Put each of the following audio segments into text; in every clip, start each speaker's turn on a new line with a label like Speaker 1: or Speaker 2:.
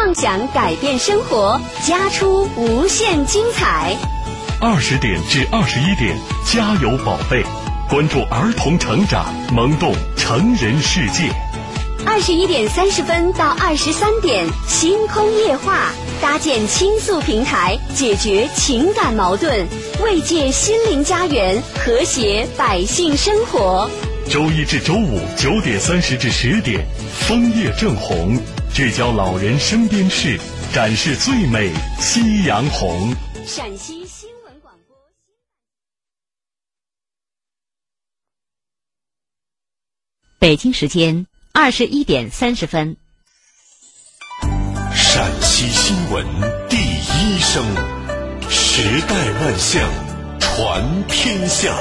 Speaker 1: 畅想改变生活，家出无限精彩。
Speaker 2: 二十点至二十一点，加油宝贝，关注儿童成长，萌动成人世界。
Speaker 1: 二十一点三十分到二十三点，星空夜话，搭建倾诉平台，解决情感矛盾，慰藉心灵家园，和谐百姓生活。
Speaker 2: 周一至周五九点三十至十点，枫叶正红，聚焦老人身边事，展示最美夕阳红。
Speaker 1: 陕西新闻广播。
Speaker 3: 北京时间二十一点三十分。
Speaker 4: 陕西新闻第一声，时代万象，传天下。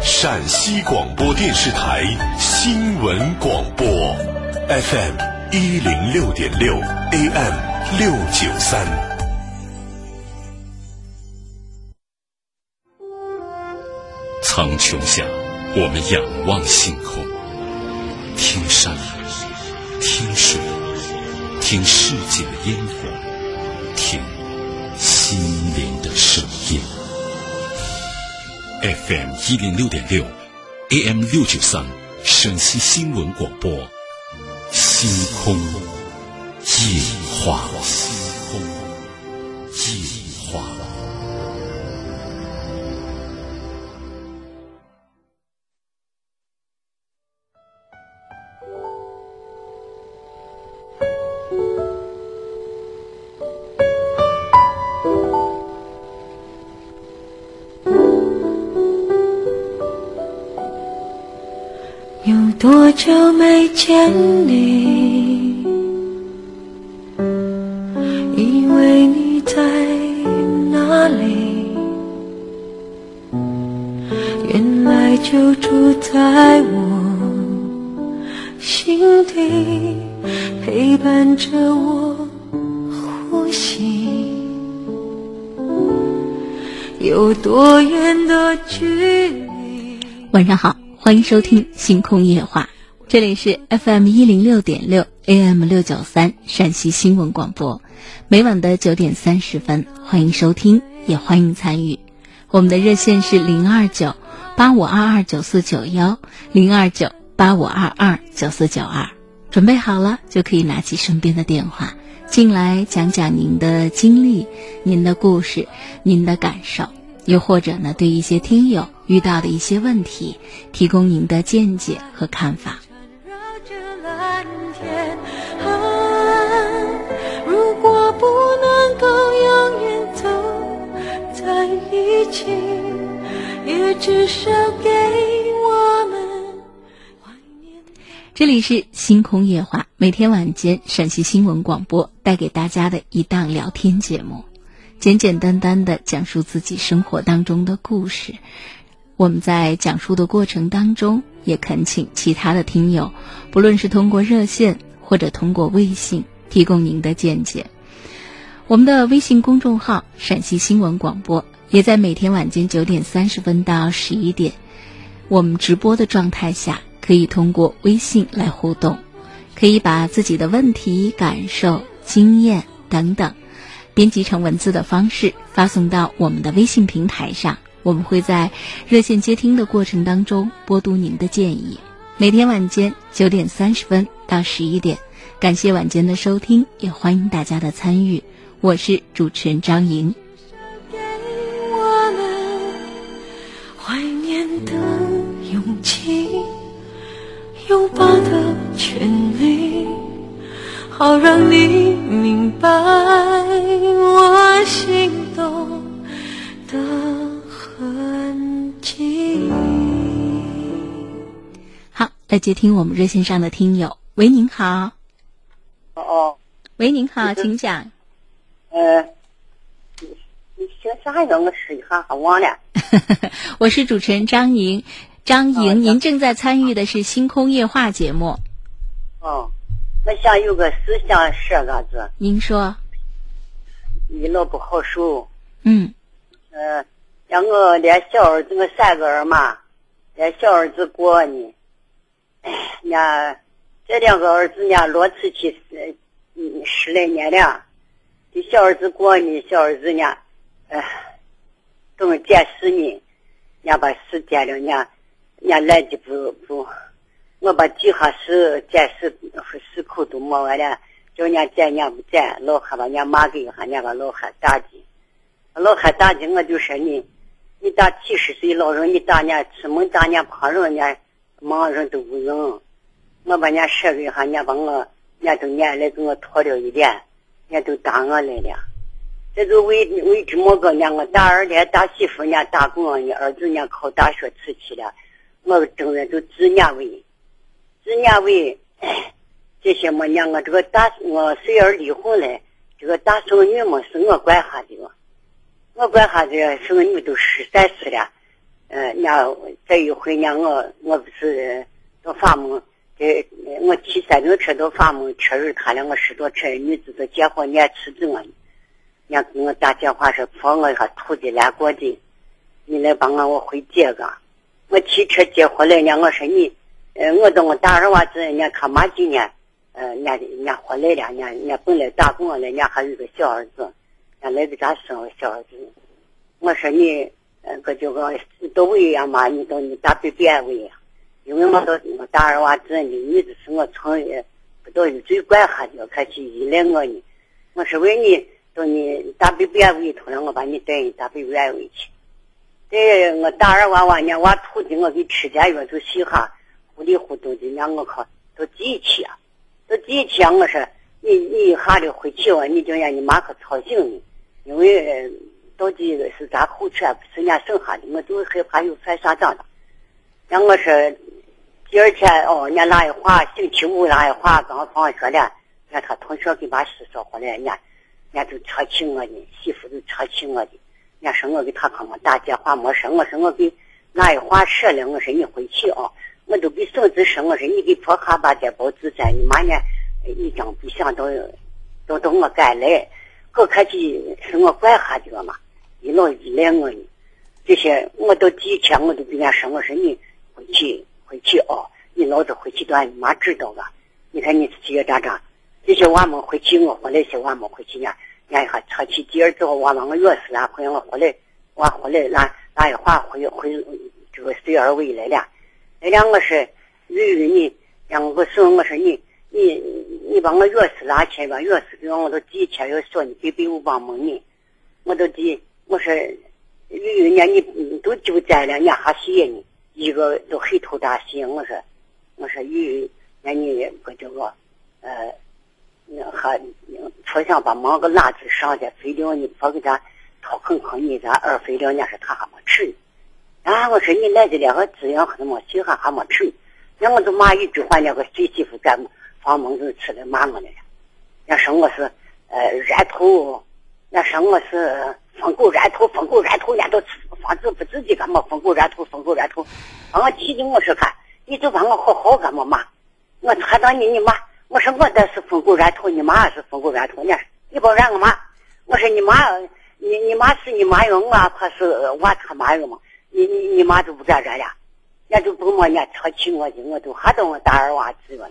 Speaker 4: 陕西广播电视台新闻广播，FM 一零六点六，AM 六九三。苍穹下，我们仰望星空，听山，听水，听世界的烟火，听心灵的声音。FM 一零六点六，AM 六九三，陕西新闻广播，星空净化，虚空
Speaker 5: 久没见你？以为你在哪里？原来就住在我心底，陪伴着我呼吸。有多远的距离？
Speaker 3: 晚上好，欢迎收听《星空夜话》，这里是 FM 一零六点六 AM 六九三陕西新闻广播，每晚的九点三十分，欢迎收听，也欢迎参与。我们的热线是零二九八五二二九四九幺零二九八五二二九四九二，准备好了就可以拿起身边的电话进来讲讲您的经历、您的故事、您的感受。又或者呢，对一些听友遇到的一些问题，提供您的见解和看法。
Speaker 5: 起，也至少给我们怀念。
Speaker 3: 这里是星空夜话，每天晚间陕西新闻广播带给大家的一档聊天节目。简简单单的讲述自己生活当中的故事。我们在讲述的过程当中，也恳请其他的听友，不论是通过热线或者通过微信，提供您的见解。我们的微信公众号“陕西新闻广播”也在每天晚间九点三十分到十一点，我们直播的状态下，可以通过微信来互动，可以把自己的问题、感受、经验等等。编辑成文字的方式发送到我们的微信平台上，我们会在热线接听的过程当中播读您的建议。每天晚间九点三十分到十一点，感谢晚间的收听，也欢迎大家的参与。我是主持人张莹。
Speaker 5: 的勇气，拥抱的权利，好让你明白我心动的痕迹。
Speaker 3: 好，来接听我们热线上的听友。喂，您好。
Speaker 6: 哦，
Speaker 3: 喂，您好，请讲。
Speaker 6: 呃，你你姓啥呀？我试一下，还忘了。
Speaker 3: 我是主持人张莹。张莹，
Speaker 6: 哦
Speaker 3: 您正在参与的是《星空夜话》节目。
Speaker 6: 哦，我想有个事想说个子，
Speaker 3: 您说，
Speaker 6: 你老不好受。
Speaker 3: 嗯
Speaker 6: 呃，让我连小儿子，我三个儿嘛，连小儿子过呢。哎，人家这两个儿子呢，落出去十嗯，十来年了。这小儿子过呢，小儿子呢，哎，等见世呢，人家把事见了，人家人家来的不不，我把几下事见事事口都摸完了，叫人家见人家不见，老汉把人家骂给一下，人家把老汉打的，老汉打的，我就说你，你打七十岁老人，你打人家出门打人家旁人，人家忙人都不认，我把人家说给一下，人家把我，人家都撵来给我拖了一脸。人家都打我来了，这就为为这么个呢？我大儿子、大媳妇家打工，你儿子家考大学出去了，我整人都自撵为，自撵为，这些么呢？我这个大我虽然离婚了，这个大孙女么是我管下的，我管下的孙女都十三岁了，嗯，家这一回呢，我我不是到法门。这我骑三轮车到法门，确认他两个十多车女子都结婚，撵吃子我，人家给我打电话说婆我一下土地来过的，你来帮我我回接个。我骑车接回来呢，我说你，呃，我等我大儿娃子，人家他妈今年，呃，人家人家回来了，人家人家本来打工了，人家还有个小儿子，人家来给咱生个小儿子。我说你，呃，个叫个都为呀嘛，你到你大别别为呀。因为我到我大儿娃子，你女子是我从不到有最管下的，开始依赖我呢。我是为你到你大北边委托了，我把你带你大北边委去。在我大二娃娃呢，娃土的我给吃点药就稀罕，糊里糊涂的让我靠都记起啊，都记起啊！我说你你一下子回去哇，你就让你妈可操心呢，因为到底是咱后车不是人家剩下的，我就害怕有犯啥账的。让我说。第二天哦，人家那一话，星期五那一话刚放学了，人家他同学给把事说回来，人家人家都扯起我呢，媳妇都扯起我的，人家说我给他可没打电话没说，我说我给那一话说了，我说你回去啊，我都给孙子说，我说你给婆哈把这包子在你妈呢，一张不想都都到我赶来，我可惜是我管下的嘛，一老依赖我呢，这些我都几天我都跟人家说，我说你回去。回去哦，你老子回去都让你妈知道了。你看你这些咋咋，这些娃们回去，我回来些娃们回去呢，人家还扯起第二之后，娃把我饿死了，回来我回来，娃回来那那一话回回这个随二位来了。那两个是日日你让我说，我说你你你把我钥匙拿钱吧，钥匙给我我都几千要说你别别我帮忙你，我都记我说日日呢你都就在了，伢还谢谢你。一个都黑头大心，我说，我说鱼，那你不这个，呃，还说想把忙个拉子上去，非了你。不给他掏坑坑你，咱二非了，那是他还没？吃呢。啊，我说你来的两个资源还没？稀罕，还没？吃呢。那我就骂一句话，那个孙媳妇干房门子吃来骂我来了。那说我是呃染头，那说我是疯狗染头，疯狗染头，人都。房子不自己干嘛？疯狗染头，疯狗染头，把我气的！我说看，你就把我好好干嘛嘛？我看到你，你妈，我说我这是疯狗软头，你妈也是疯狗软头呢。你别染我妈，我说你妈，你你妈是你妈用我，可是我他妈用嘛？你你你妈都不敢染了，人家就不么人扯起我的，我都吓到我大儿娃子了。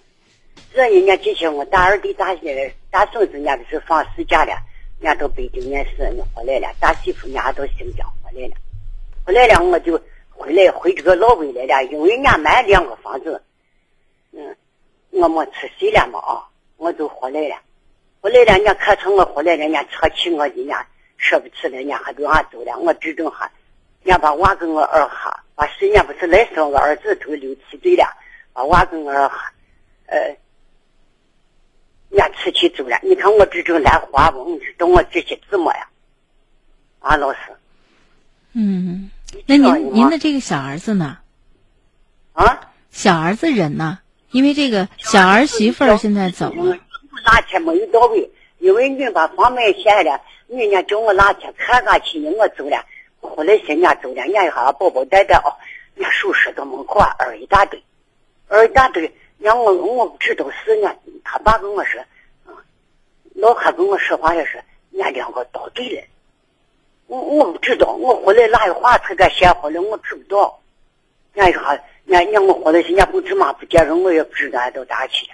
Speaker 6: 这人家这些我大儿子、大些大孙子，人家都是放暑假了，人家到北京念书回来了，大媳妇人家到新疆回来了。回来了，我就回来回这个老魏来了，因为人家买两个房子，嗯，我没出息了嘛啊，我就回来了。回来了，人家看成我回来了，人家扯起我，人家说不出来，人家还给俺走了。我指正哈，人家把娃跟我二哈，把十年不是来生个儿子，都六七岁了，把娃跟我二哈，呃，人家出去走了。你看我这正来花不？你知道我这些字么呀？啊，老师。
Speaker 3: 嗯。那您您的这个小儿子呢？
Speaker 6: 啊，
Speaker 3: 小儿子人呢？因为这个小儿媳妇儿现在走了。
Speaker 6: 拿钱没有到位，因为你把房门掀了，人家叫我拿钱看看去，我走了，回来人家走了，人家一下包包带带哦，人家手拾到门口二一大堆，二一大堆，让我我不知道是呢，他爸跟我说，老汉跟我说话也是，人家两个倒对了。我我不知道，我回来哪有话才敢先回来，我知不道。人家一下，人家人家我回来，人家不芝麻不见人，我也不知道俺到哪去了。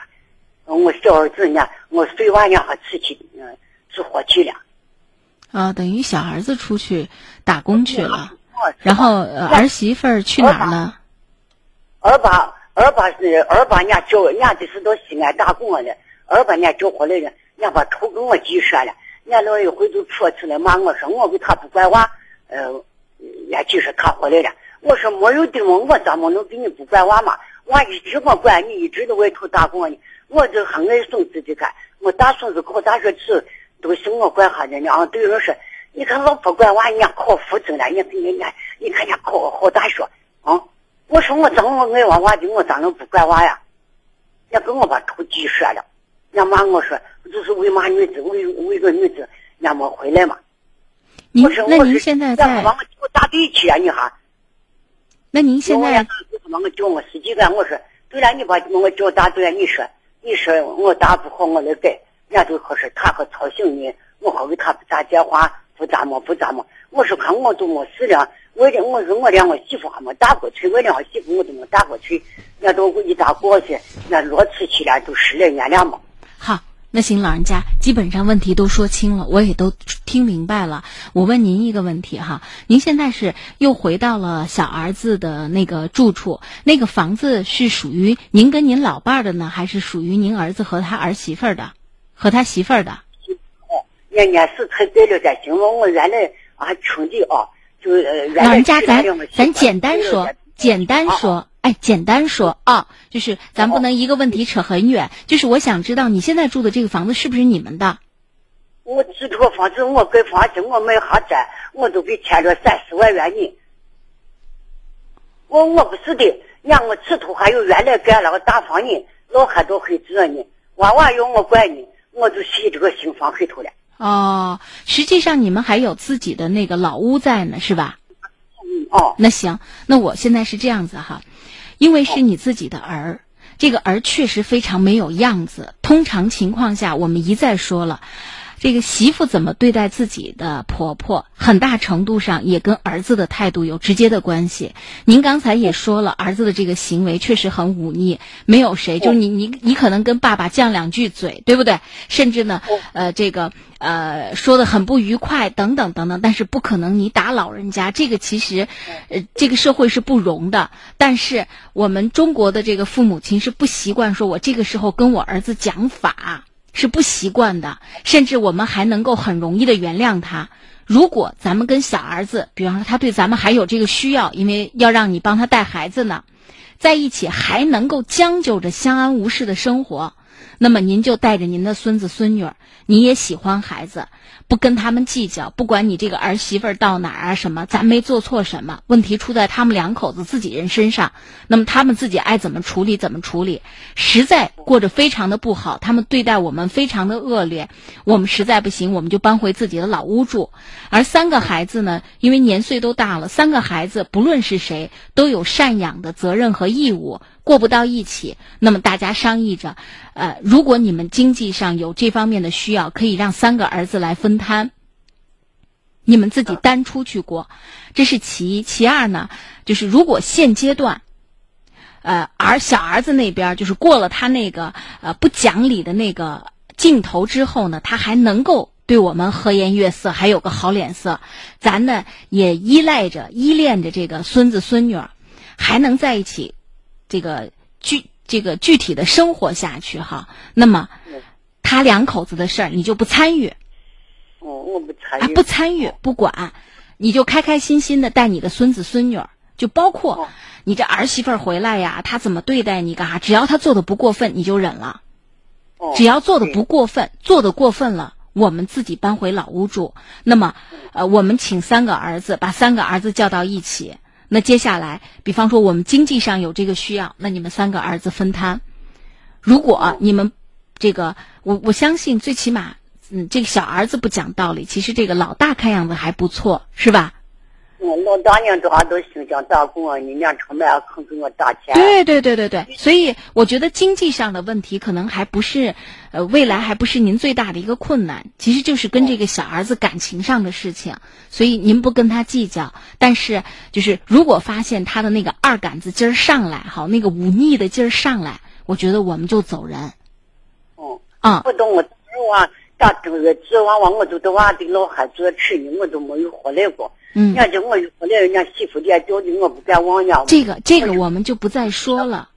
Speaker 6: 我小儿子呢，我睡完呢还出去嗯吃火去了。
Speaker 3: 啊，等于小儿子出去打工去了，
Speaker 6: 我
Speaker 3: 然后、呃、儿媳妇儿去哪儿了？
Speaker 6: 二爸二爸是二爸伢叫伢就是到西安打工的，二爸伢叫回来了，伢把头跟我记说了，伢老一回就说出来骂我说我给他不管娃，呃，伢就说他回来了，我说没有的嘛，我咋么能给你不管娃嘛？娃一直没管你，一直都外头打工呢，我就很爱孙子的看，我大孙子考大学去都是我管他的呢，啊，对人说，你看老不管娃，人家考副证了，你看人家，你看人家考好大学，啊。我说我怎么爱娃娃的，我咋能不管娃呀？人家跟我把头挤折了，人家骂我说，就是为嘛女子为为个女子，人家没回来嘛。
Speaker 3: 您
Speaker 6: 我说我是
Speaker 3: 那您现在
Speaker 6: 人
Speaker 3: 在
Speaker 6: 家把我叫打对去啊，你哈。
Speaker 3: 那您现在
Speaker 6: 我叫我司机干，我说对了，你把我叫打对了，你说你说我打不好，我来改。人家都可是他可操心你，我好给他打电话，不咋么不咋么。我说看我都没事了，我连我说我连我媳妇还没打过去，我连我媳妇我都没打过去，人家都一打过去，人家落出去了，都十来年了嘛。
Speaker 3: 好，那行，老人家基本上问题都说清了，我也都听明白了。我问您一个问题哈，您现在是又回到了小儿子的那个住处，那个房子是属于您跟您老伴儿的呢，还是属于您儿子和他儿媳妇儿的，和他媳妇儿的？
Speaker 6: 人家是才在了在形容我原来啊穷的啊，就
Speaker 3: 老人家，咱咱简单说，简单说，哎，简单说啊，就是咱不能一个问题扯很远。就是我想知道你现在住的这个房子是不是你们的？
Speaker 6: 我租这个房子，我盖房子，我买下宅，我都给欠了三十万元呢。我我不是的，让我吃头还有原来盖了个大房呢，老汉都会住呢，娃娃要我管呢，我就洗这个新房里头了。
Speaker 3: 哦，实际上你们还有自己的那个老屋在呢，是吧？
Speaker 6: 嗯哦，
Speaker 3: 那行，那我现在是这样子哈，因为是你自己的儿，这个儿确实非常没有样子。通常情况下，我们一再说了，这个媳妇怎么对待自己的婆婆，很大程度上也跟儿子的态度有直接的关系。您刚才也说了，儿子的这个行为确实很忤逆，没有谁，就是你你你可能跟爸爸犟两句嘴，对不对？甚至呢，呃，这个呃说的很不愉快，等等等等，但是不可能你打老人家，这个其实，呃，这个社会是不容的。但是我们中国的这个父母亲是不习惯说，我这个时候跟我儿子讲法。是不习惯的，甚至我们还能够很容易的原谅他。如果咱们跟小儿子，比方说他对咱们还有这个需要，因为要让你帮他带孩子呢，在一起还能够将就着相安无事的生活，那么您就带着您的孙子孙女儿，你也喜欢孩子，不跟他们计较，不管你这个儿媳妇到哪儿啊什么，咱没做错什么，问题出在他们两口子自己人身上，那么他们自己爱怎么处理怎么处理，实在过着非常的不好，他们对待我们非常的恶劣，我们实在不行，我们就搬回自己的老屋住。而三个孩子呢，因为年岁都大了，三个孩子不论是谁，都有赡养的责任和义务。过不到一起，那么大家商议着，呃，如果你们经济上有这方面的需要，可以让三个儿子来分摊。你们自己单出去过，这是其一。其二呢，就是如果现阶段，呃，儿小儿子那边就是过了他那个呃不讲理的那个劲头之后呢，他还能够对我们和颜悦色，还有个好脸色，咱呢也依赖着、依恋着这个孙子孙女儿，还能在一起，这个聚这个具体的生活下去哈。那么，他两口子的事儿你就不参与。
Speaker 6: 哦，我不参
Speaker 3: 啊，
Speaker 6: 与。
Speaker 3: 不参与不管，你就开开心心的带你的孙子孙女儿，就包括
Speaker 6: 哦
Speaker 3: 你这儿媳妇儿回来呀，她怎么对待你干哈？只要她做的不过分，你就忍了。
Speaker 6: 哦
Speaker 3: 只要做的不过分，做的过分了，我们自己搬回老屋住。那么，呃，我们请三个儿子，把三个儿子叫到一起。那接下来，比方说我们经济上有这个需要，那你们三个儿子分摊。如果你们这个，我我相信最起码，嗯，这个小儿子不讲道理，其实这个老大看样子还不错，是吧？
Speaker 6: 嗯，老大娘这还都新疆打工啊，你娘成本还肯给我打钱。
Speaker 3: 对对对对对，所以我觉得经济上的问题可能还不是，呃，未来还不是您最大的一个困难，其实就是跟这个小儿子感情上的事情，所以您不跟他计较，但是就是如果发现他的那个二杆子劲儿上来，好，那个忤逆的劲儿上来，我觉得我们就走人。啊
Speaker 6: 不懂我指望打这个指望望我都都娃的老孩子吃呢，我都没有回来过。
Speaker 3: 嗯
Speaker 6: 我回来，人家媳妇我不敢往家。
Speaker 3: 这个这个我们就不再说了，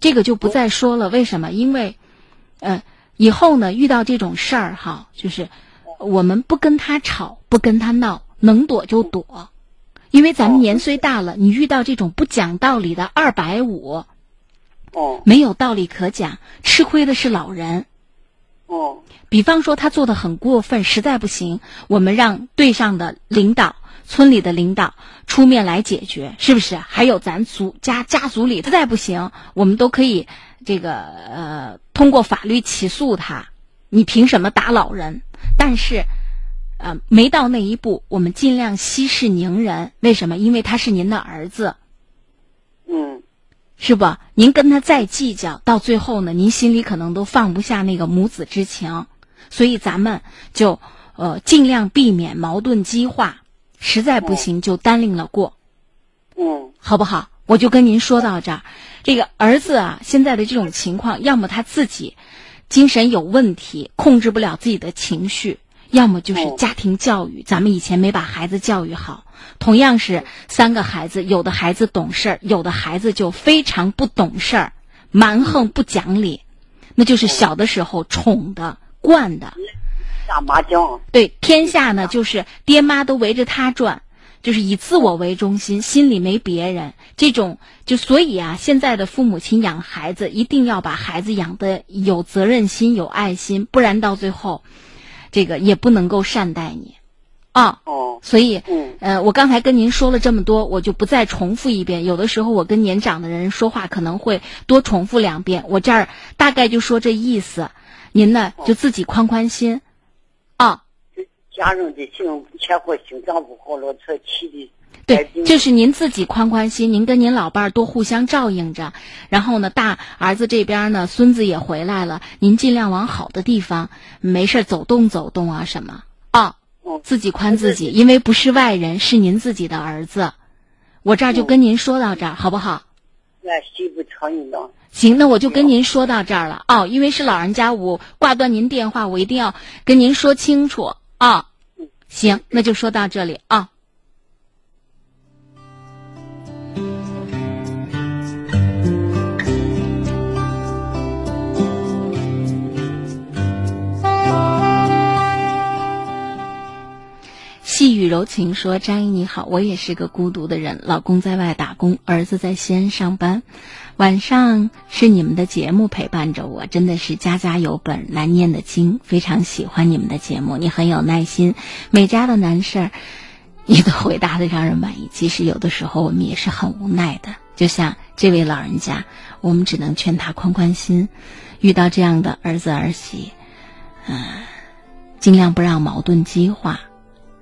Speaker 3: 这个就不再说了。为什么？因为，呃，以后呢遇到这种事儿哈，就是我们不跟他吵，不跟他闹，能躲就躲，因为咱们年岁大了，你遇到这种不讲道理的二百五，
Speaker 6: 哦
Speaker 3: 没有道理可讲，吃亏的是老人。
Speaker 6: 哦
Speaker 3: 比方说他做的很过分，实在不行，我们让队上的领导、村里的领导出面来解决，是不是？还有咱族家家族里，实在不行，我们都可以这个呃通过法律起诉他。你凭什么打老人？但是，呃，没到那一步，我们尽量息事宁人。为什么？因为他是您的儿子。
Speaker 6: 嗯
Speaker 3: 是不？您跟他再计较，到最后呢，您心里可能都放不下那个母子之情，所以咱们就呃尽量避免矛盾激化，实在不行就单另了过，
Speaker 6: 嗯。
Speaker 3: 好不好？我就跟您说到这儿，这个儿子啊，现在的这种情况，要么他自己精神有问题，控制不了自己的情绪，要么就是
Speaker 6: 哦。
Speaker 3: 家庭教育，咱们以前没把孩子教育好。同样是三个孩子，有的孩子懂事儿，有的孩子就非常不懂事儿，蛮横不讲理，那就是小的时候宠的、惯的。
Speaker 6: 打麻将。
Speaker 3: 对，天下呢就是爹妈都围着他转，就是以自我为中心，心里没别人。这种就所以啊，现在的父母亲养孩子一定要把孩子养的有责任心、有爱心，不然到最后，这个也不能够善待你，啊。
Speaker 6: 哦
Speaker 3: 所以，
Speaker 6: 嗯
Speaker 3: 呃，我刚才跟您说了这么多，我就不再重复一遍。有的时候我跟年长的人说话可能会多重复两遍，我这儿大概就说这意思，您呢就自己宽宽心，啊，
Speaker 6: 家人的心前后心脏不好了，才气的。
Speaker 3: 对，就是您自己宽宽心，您跟您老伴儿多互相照应着，然后呢，大儿子这边呢，孙子也回来了，您尽量往好的地方，没事走动走动啊什么啊，
Speaker 6: 嗯
Speaker 3: 自己宽自己，因为不是外人，是您自己的儿子。我这儿就跟您说到这儿，好不好？
Speaker 6: 俺媳妇常应当。
Speaker 3: 行，那我就跟您说到这儿了哦，因为是老人家，我挂断您电话，我一定要跟您说清楚啊。行，那就说到这里啊。细雨柔情说：“张姨你好，我也是个孤独的人，老公在外打工，儿子在西安上班，晚上是你们的节目陪伴着我，真的是家家有本难念的经，非常喜欢你们的节目，你很有耐心，每家的难事儿你都回答的让人满意。其实有的时候我们也是很无奈的，就像这位老人家，我们只能劝他宽宽心，遇到这样的儿子儿媳，嗯、尽量不让矛盾激化。”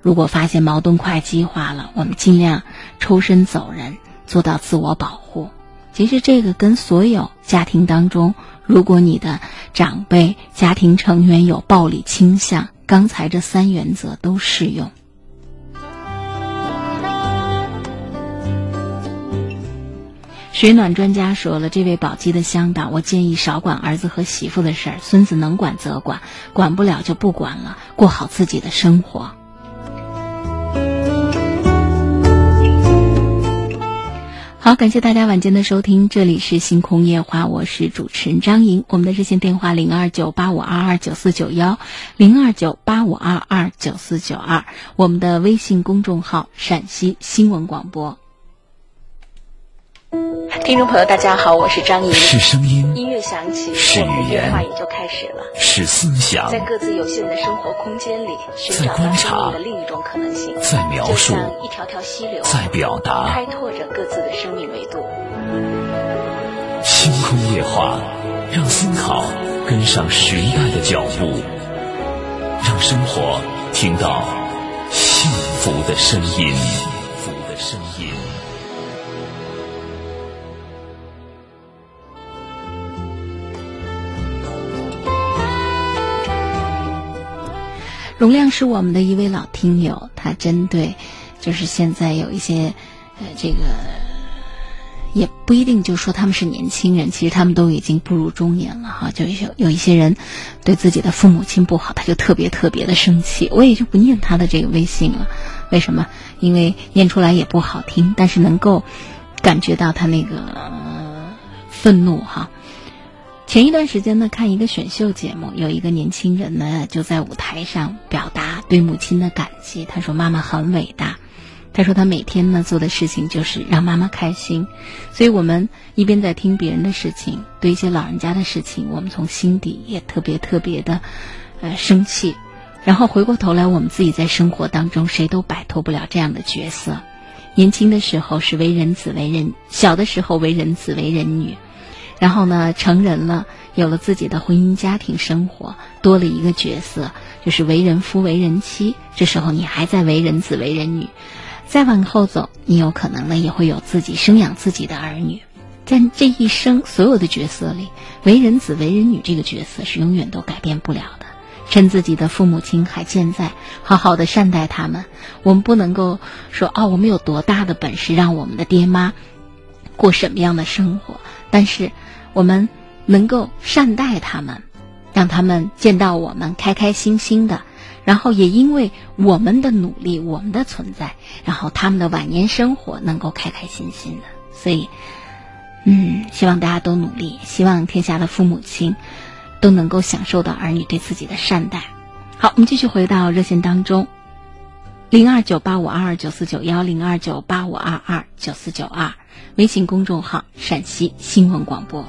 Speaker 3: 如果发现矛盾快激化了，我们尽量抽身走人，做到自我保护。其实这个跟所有家庭当中，如果你的长辈、家庭成员有暴力倾向，刚才这三原则都适用。水暖专家说了，这位宝鸡的乡党，我建议少管儿子和媳妇的事儿，孙子能管则管，管不了就不管了，过好自己的生活。好，感谢大家晚间的收听，这里是星空夜话，我是主持人张莹。我们的热线电话零二九八五二二九四九幺，零二九八五二二九四九二，我们的微信公众号陕西新闻广播。听众朋友，大家好，我是张莹。
Speaker 4: 是声音，
Speaker 3: 音乐响起，
Speaker 4: 是语言
Speaker 3: 对话也就开始了。
Speaker 4: 是思想，
Speaker 3: 在各自有限的生活空间里，寻
Speaker 4: 在
Speaker 3: 找到生
Speaker 4: 观察
Speaker 3: 命的另一种可能性，
Speaker 4: 在描述
Speaker 3: 一条条溪流，
Speaker 4: 在表达
Speaker 3: 开拓着各自的生命维度。
Speaker 4: 星空夜话，让思考跟上时代的脚步，让生活听到幸福的声音。幸福的声音。
Speaker 3: 容量是我们的一位老听友，他针对就是现在有一些呃这个也不一定就说他们是年轻人，其实他们都已经步入中年了哈。就有有一些人对自己的父母亲不好，他就特别特别的生气，我也就不念他的这个微信了。为什么？因为念出来也不好听，但是能够感觉到他那个、呃愤怒哈。前一段时间呢，看一个选秀节目，有一个年轻人呢就在舞台上表达对母亲的感激。他说：“妈妈很伟大。”他说：“他每天呢做的事情就是让妈妈开心。”所以我们一边在听别人的事情，对一些老人家的事情，我们从心底也特别特别的呃生气。然后回过头来，我们自己在生活当中，谁都摆脱不了这样的角色。年轻的时候是为人子为人，小的时候为人子为人女。然后呢，成人了，有了自己的婚姻家庭生活，多了一个角色，就是为人夫、为人妻。这时候你还在为人子、为人女，再往后走，你有可能呢也会有自己生养自己的儿女。在这一生所有的角色里，为人子、为人女这个角色是永远都改变不了的。趁自己的父母亲还健在，好好的善待他们。我们不能够说哦，我们有多大的本事让我们的爹妈过什么样的生活，但是。我们能够善待他们，让他们见到我们开开心心的，然后也因为我们的努力、我们的存在，然后他们的晚年生活能够开开心心的。所以，嗯，希望大家都努力，希望天下的父母亲都能够享受到儿女对自己的善待。好，我们继续回到热线当中，零二九八五二二九四九幺零二九八五二二九四九二，微信公众号陕西新闻广播。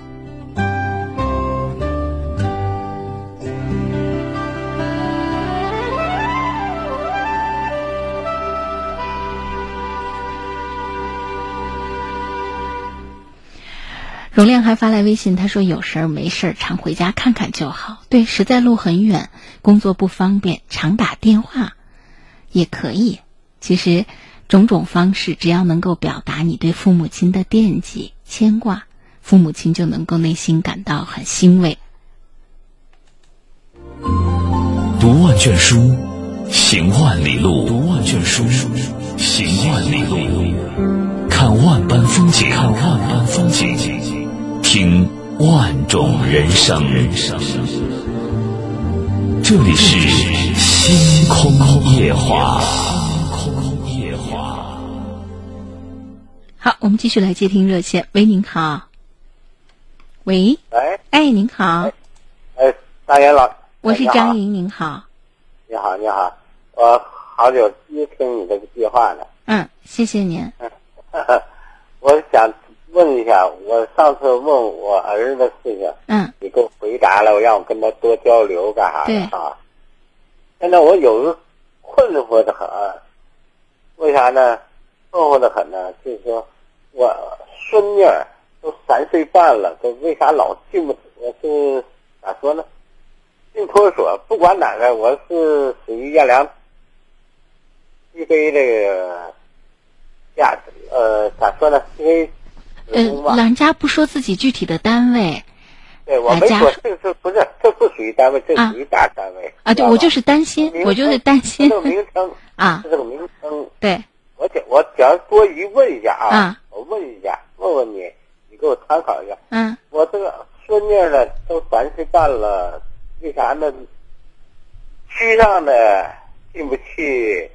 Speaker 3: 荣亮还发来微信，他说：“有事儿没事儿，常回家看看就好。对，实在路很远，工作不方便，常打电话也可以。其实，种种方式，只要能够表达你对父母亲的惦记、牵挂，父母亲就能够内心感到很欣慰。
Speaker 4: 读万卷书，行万里路；读万卷书，行万里路。看万般风景，看万般风景。”听万种人生，这里是星空夜话。星空夜话。
Speaker 3: 好，我们继续来接听热线。喂，您好。喂。
Speaker 7: 喂。
Speaker 3: 哎，您好。
Speaker 7: 哎，大岩老。
Speaker 3: 我是张莹，您好。
Speaker 7: 你好，你好。我好久没听你这个电话了。
Speaker 3: 嗯，谢谢您。
Speaker 7: 嗯，我想。问一下，我上次问我儿子的事情，
Speaker 3: 嗯，
Speaker 7: 你给我回答了，我让我跟他多交流干啥
Speaker 3: 的
Speaker 7: 啊？现在我有时困惑的很，为啥呢？困惑的很呢？就是说我孙女儿都三岁半了，都为啥老进不？我是咋说呢？进托儿所，不管哪个，我是属于亚良一非这个价值，呃，咋说呢？西非。
Speaker 3: 呃，老人家不说自己具体的单位，
Speaker 7: 对我没说，这是不是这不属于单位，这属于大单位
Speaker 3: 啊？对，我就是担心，我就是担心
Speaker 7: 这个名称
Speaker 3: 啊，
Speaker 7: 这个名称。
Speaker 3: 对，
Speaker 7: 我讲我讲多余问一下
Speaker 3: 啊，
Speaker 7: 我问一下，问问你，你给我参考一下。
Speaker 3: 嗯，
Speaker 7: 我这个孙女呢，都三岁半了，为啥呢？区上呢进不去，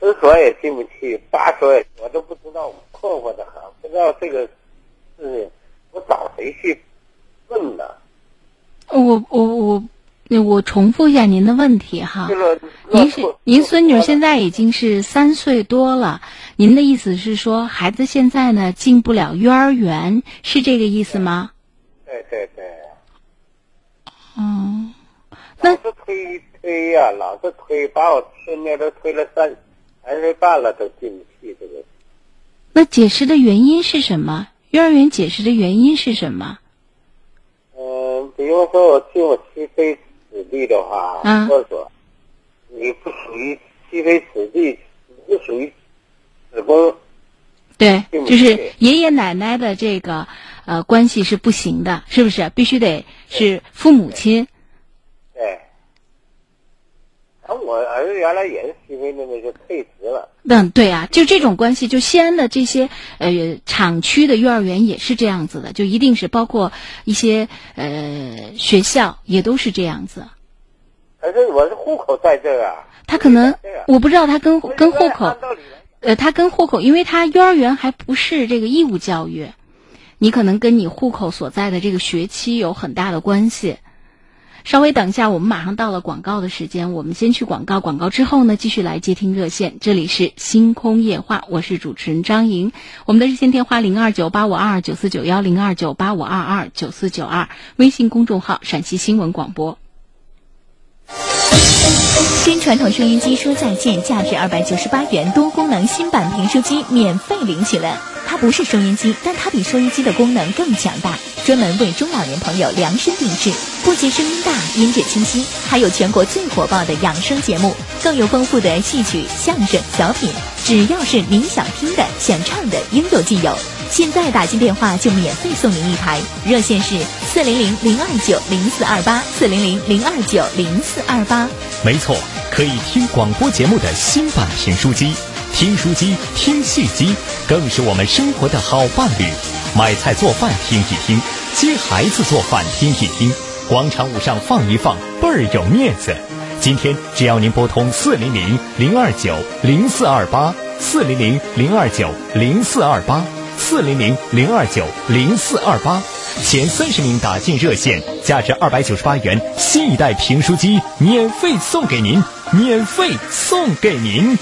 Speaker 7: 十所也进不去，八所也，我都不知道，困惑的很。不知道这个是我找谁去问呢？
Speaker 3: 我我我我重复一下您的问题哈。您是您孙女现在已经是三岁多了，您的意思是说孩子现在呢进不了幼儿园，是这个意思吗？
Speaker 7: 对对对。
Speaker 3: 嗯。
Speaker 7: 老是推推呀，老是推，把我孙女都推了三三岁半了，都进不去这个。
Speaker 3: 那解释的原因是什么？幼儿园解释的原因是什么？
Speaker 7: 嗯，比如说我进我西非子弟的话，或者说你不属于西非子弟，不属于子宫，
Speaker 3: 对，就是爷爷奶奶的这个呃关系是不行的，是不是？必须得是父母亲。
Speaker 7: 对。我儿子原来也是西非那个就退职了。
Speaker 3: 嗯，对啊，就这种关系，就西安的这些呃厂区的幼儿园也是这样子的，就一定是包括一些呃学校也都是这样子。
Speaker 7: 可是我是户口在这儿啊。
Speaker 3: 他可能我不知道他跟跟户口呃，他跟户口，因为他幼儿园还不是这个义务教育，你可能跟你户口所在的这个学期有很大的关系。稍微等一下，我们马上到了广告的时间，我们先去广告，广告之后呢，继续来接听热线。这里是星空夜话，我是主持人张莹，我们的热线电话零二九八五二二九四九幺零二九八五二二九四九二，微信公众号陕西新闻广播。
Speaker 8: 跟传统收音机说再见，价值二百九十八元多功能新版评书机免费领取了。它不是收音机，但它比收音机的功能更强大，专门为中老年朋友量身定制。不仅声音大、音质清晰，还有全国最火爆的养生节目，更有丰富的戏曲、相声、小品。只要是您想听的、想唱的，应有尽有。现在打进电话就免费送您一台，热线是四零零零二九零四二八四零零零二九零四二八。
Speaker 9: 没错，可以听广播节目的新版评书机，听书机、听戏机，更是我们生活的好伴侣。买菜做饭听一听，接孩子做饭听一听，广场舞上放一放，倍儿有面子。今天只要您拨通四零零零二九零四二八四零零零二九零四二八四零零零二九零四二八。前三十名打进热线，价值二百九十八元新一代评书机免费送给您，免费送给您。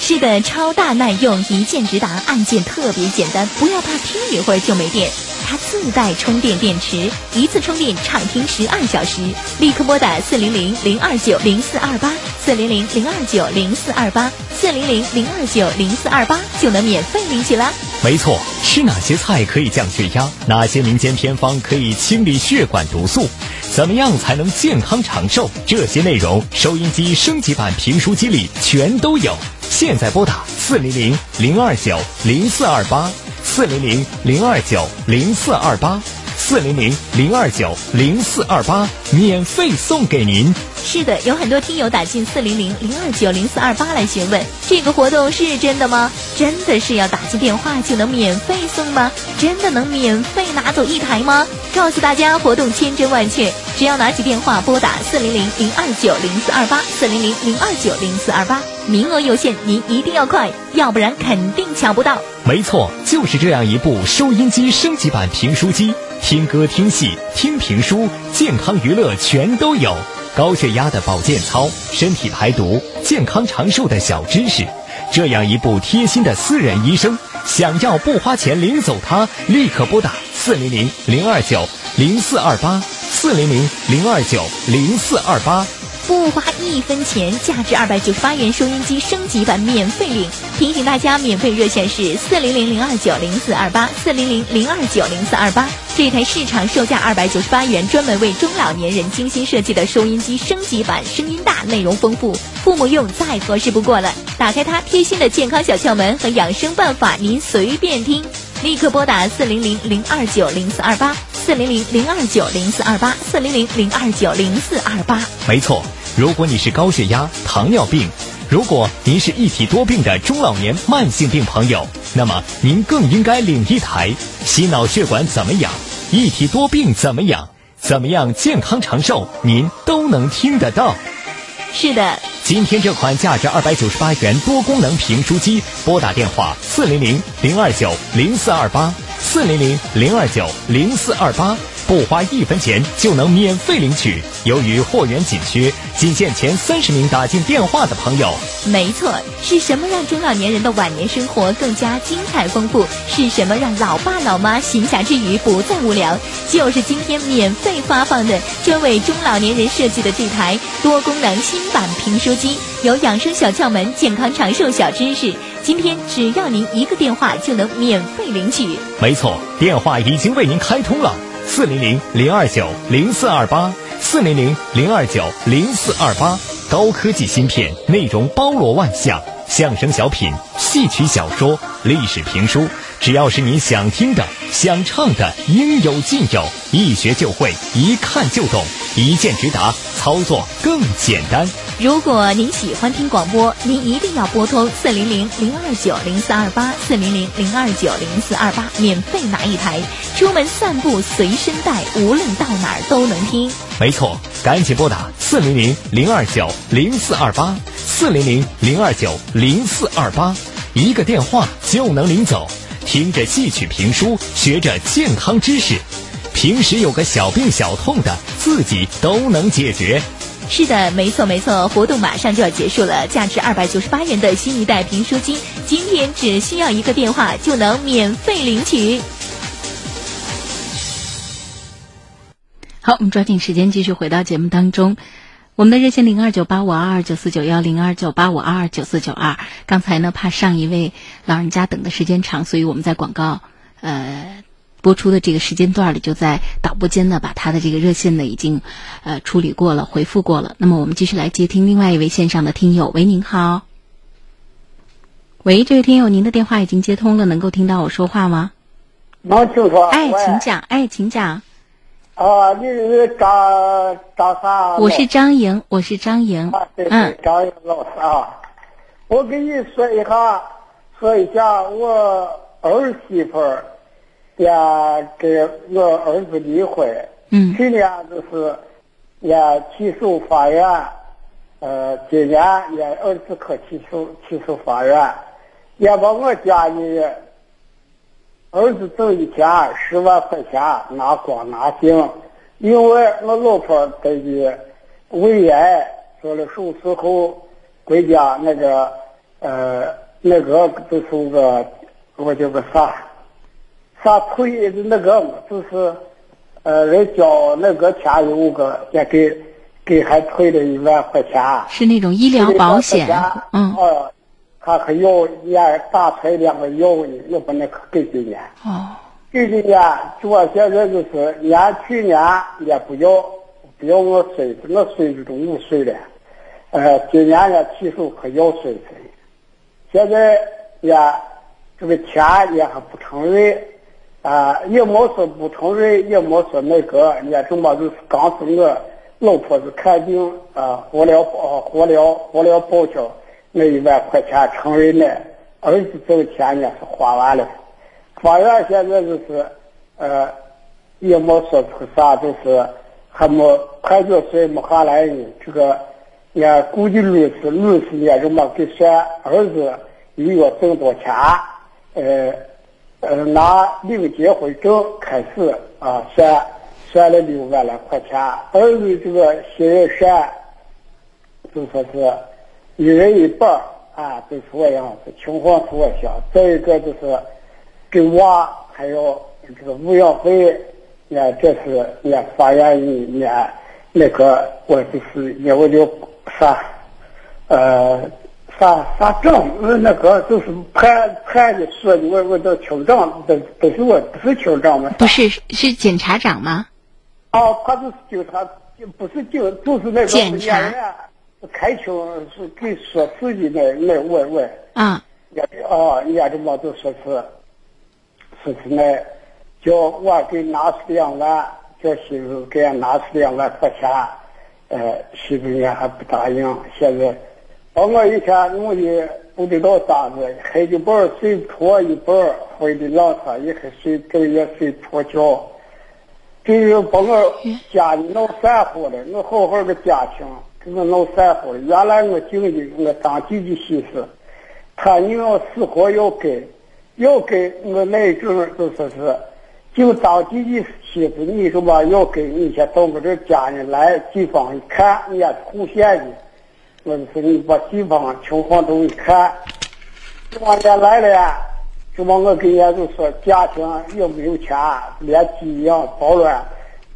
Speaker 8: 是的，超大耐用，一键直达，按键特别简单，不要怕听一会儿就没电。它自带充电电池，一次充电畅听十二小时。立刻拨打四零零零二九零四二八四零零零二九零四二八四零零零二九零四二八就能免费领取啦。
Speaker 9: 没错，吃哪些菜可以降血压？哪些民间偏方可以清理血管毒素？怎么样才能健康长寿？这些内容，收音机升级版评书机里全都有。现在拨打四零零零二九零四二八四零零零二九零四二八四零零零二九零四二八，免费送给您。
Speaker 8: 是的，有很多听友打进四零零零二九零四二八来询问这个活动是真的吗？真的是要打进电话就能免费送吗？真的能免费拿走一台吗？告诉大家，活动千真万确，只要拿起电话拨打四零零零二九零四二八四零零零二九零四二八，名额有限，您一定要快，要不然肯定抢不到。
Speaker 9: 没错，就是这样一部收音机升级版评书机，听歌、听戏、听评书，健康娱乐全都有。高血压的保健操，身体排毒、健康长寿的小知识，这样一部贴心的私人医生，想要不花钱领走它，立刻拨打四零零零二九零四二八四零零零二九零四二八。
Speaker 8: 不花一分钱，价值二百九十八元收音机升级版免费领。提醒大家，免费热线是四零零零二九零四二八四零零零二九零四二八。这台市场售价二百九十八元，专门为中老年人精心设计的收音机升级版，声音大，内容丰富，父母用再合适不过了。打开它，贴心的健康小窍门和养生办法，您随便听。立刻拨打四零零零二九零四二八四零零零二九零四二八四零零零二九零四二八。
Speaker 9: 没错，如果你是高血压、糖尿病，如果您是一体多病的中老年慢性病朋友，那么您更应该领一台。心脑血管怎么养？一体多病怎么养？怎么样健康长寿？您都能听得到。
Speaker 8: 是的，
Speaker 9: 今天这款价值二百九十八元多功能评书机，拨打电话四零零零二九零四二八四零零零二九零四二八，不花一分钱就能免费领取。由于货源紧缺，仅限前三十名打进电话的朋友。
Speaker 8: 没错，是什么让中老年人的晚年生活更加精彩丰富？是什么让老爸老妈闲暇之余不再无聊？就是今天免费发放的专为中老年人设计的这台多功能新版评书机，有养生小窍门、健康长寿小知识。今天只要您一个电话就能免费领取。
Speaker 9: 没错，电话已经为您开通了，四零零零二九零四二八，四零零零二九零四二八。高科技芯片，内容包罗万象，相声小品、戏曲小说、历史评书，只要是你想听的、想唱的，应有尽有，一学就会，一看就懂。一键直达，操作更简单。
Speaker 8: 如果您喜欢听广播，您一定要拨通四零零零二九零四二八四零零零二九零四二八，免费拿一台，出门散步随身带，无论到哪儿都能听。
Speaker 9: 没错，赶紧拨打四零零零二九零四二八四零零零二九零四二八，一个电话就能领走。听着戏曲评书，学着健康知识，平时有个小病小痛的，自己都能解决。
Speaker 8: 是的，没错没错，活动马上就要结束了，价值二百九十八元的新一代评书机，今天只需要一个电话就能免费领取。
Speaker 3: 好，我们抓紧时间继续回到节目当中。我们的热线零二九八五二二九四九幺零二九八五二二九四九二。刚才呢，怕上一位老人家等的时间长，所以我们在广告呃播出的这个时间段里，就在导播间呢把他的这个热线呢已经呃处理过了，回复过了。那么我们继续来接听另外一位线上的听友。喂，您好。喂，这位听友，您的电话已经接通了，能够听到我说话吗？
Speaker 10: 能听说。
Speaker 3: 哎，请讲。哎，请讲。
Speaker 10: 啊，你是张张啥？
Speaker 3: 我是张莹，我是张莹
Speaker 10: 啊，对。
Speaker 3: 嗯
Speaker 10: 对，张老师啊，我给你说一下，说一下我儿媳妇儿呀跟我儿子离婚，
Speaker 3: 嗯
Speaker 10: 去年就是也起诉法院，呃，今年也儿子可起诉起诉法院，也把我家里儿子挣的钱十万块钱拿光拿净，另外我老婆得的胃癌做了手术后，回家那个呃那个就是个我叫个啥啥退的那个就是呃人交那个钱有个也给给还退了一万块钱。
Speaker 3: 是那种医疗保险，嗯，
Speaker 10: 哦，他可要也打出来两个要呢，要不那可给今年。
Speaker 3: 哦，
Speaker 10: 给今年，我现在就是年去年也不要不要我孙子，我孙子都五岁了，呃，今年也起诉可要孙子，现在也这个钱也还不承认，啊、也没说不承认，也没说那个，也这么就是刚是我老婆子看病啊，活疗呃活疗活疗报销那一万块钱承认了，儿子挣钱呢是花完了，法院现在就是呃也没说出啥，就是还没判决书也没下来呢，这个也估计律师律师也这么给算儿子一月挣多钱，呃。呃，拿领结婚证开始啊，算算了六万来块钱。儿子这个心也善，就说是一人一半儿啊，就这样子，情况是我想。再一个就是给娃还有这个抚养费，也这是也法院里也那个我就是也我就啥呃。啥啥证？呃那个就是判判的说的，我我都听证，都都是我不是听证吗？
Speaker 3: 不是，是检察长吗？
Speaker 10: 哦，他就是警察，就不是警，就是那个
Speaker 3: 检察
Speaker 10: 开球是给说自己那那问问，
Speaker 3: 啊，
Speaker 10: 也啊也这么就说是，说是那叫我给拿出两万，叫媳妇给俺拿出两万块钱，呃，媳妇也还不答应，现在。把我一天弄的不知道咋子，黑一半儿睡脱一半儿灰的让他一黑睡整夜睡脱觉，这是把我家里闹散伙了。我好好的家庭我闹散乎。原来我经济我当地的媳妇，他硬要死活要给，要给我那阵儿就说是，就当地的媳妇，你说吧要给你先到我这家里来，地方一看，你也是户县的。我就说你把地方情况都一看，这帮年来了，就把我跟人家就说家庭也没有钱，连鸡一样保暖，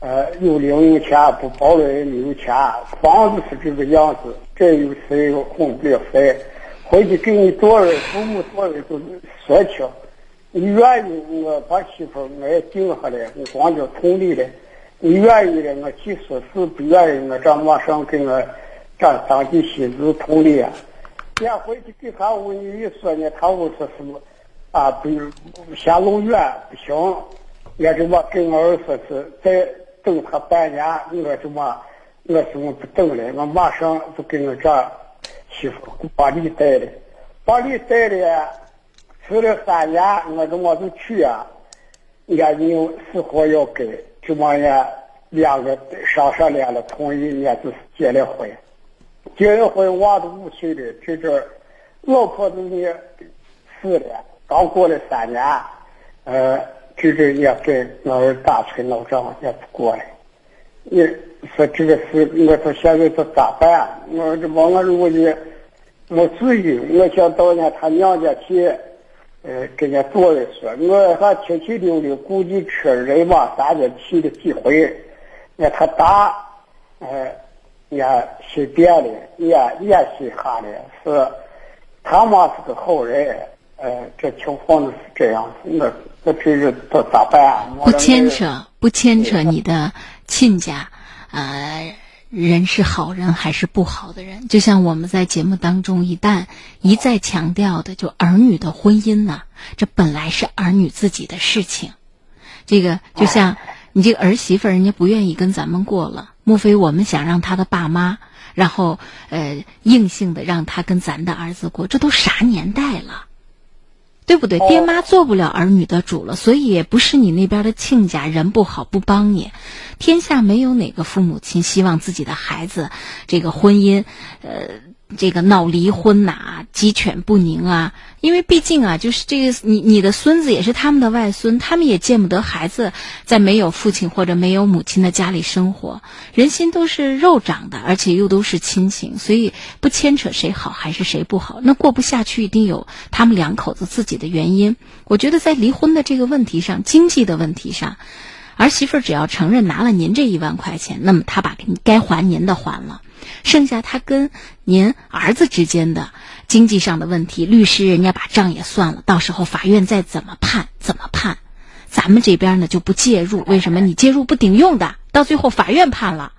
Speaker 10: 呃，有零用钱不保暖也没有钱，房子是这个样子，这有谁有红不了谁，回去给你多人父母多人都说清，你愿意我把媳妇我也定下来，我光叫同意了，你愿意了我去说是，不愿意我这马上跟我。这当地媳妇同理，先回去给他屋女一说呢，他屋说是啊，不嫌路远不行，也这么跟我儿说是再等他半年，我这么我说我不等了，我马上就给我这媳妇把礼带了，把礼带了，吃了三年，我说我就去啊，人家有死活要给，这帮人两个上上脸了，同意，人家就是结了婚，结了婚娃都五岁了，这阵老婆子也死了，刚过了三年，呃，这阵也给老人打村老丈也不过来。你说这个事，我说现在这咋办？我这帮我如果的，我至于，我想到呢他娘家去，呃，跟人家坐一说，我还七七六六，估计车人马三家去了几回，那他打，呃，也心变了，也也心寒了，是，他妈是个好人，呃，这情况是这样，我我这这这咋办啊？
Speaker 3: 不牵扯，不牵扯你的。亲家，呃，人是好人还是不好的人？就像我们在节目当中一旦一再强调的，就儿女的婚姻呢，这本来是儿女自己的事情。这个就像你这个儿媳妇，人家不愿意跟咱们过了，莫非我们想让他的爸妈，然后呃硬性的让他跟咱的儿子过？这都啥年代了？对不对？爹妈做不了儿女的主了，所以也不是你那边的亲家人不好不帮你。天下没有哪个父母亲希望自己的孩子这个婚姻，呃。这个闹离婚呐，鸡犬不宁啊！因为毕竟啊，就是这个你你的孙子也是他们的外孙，他们也见不得孩子在没有父亲或者没有母亲的家里生活。人心都是肉长的，而且又都是亲情，所以不牵扯谁好还是谁不好，那过不下去一定有他们两口子自己的原因。我觉得在离婚的这个问题上，经济的问题上，儿媳妇只要承认拿了您这一万块钱，那么他把该还您的还了。剩下他跟您儿子之间的经济上的问题，律师人家把账也算了，到时候法院再怎么判怎么判，咱们这边呢就不介入。为什么？你介入不顶用的，到最后法院判了，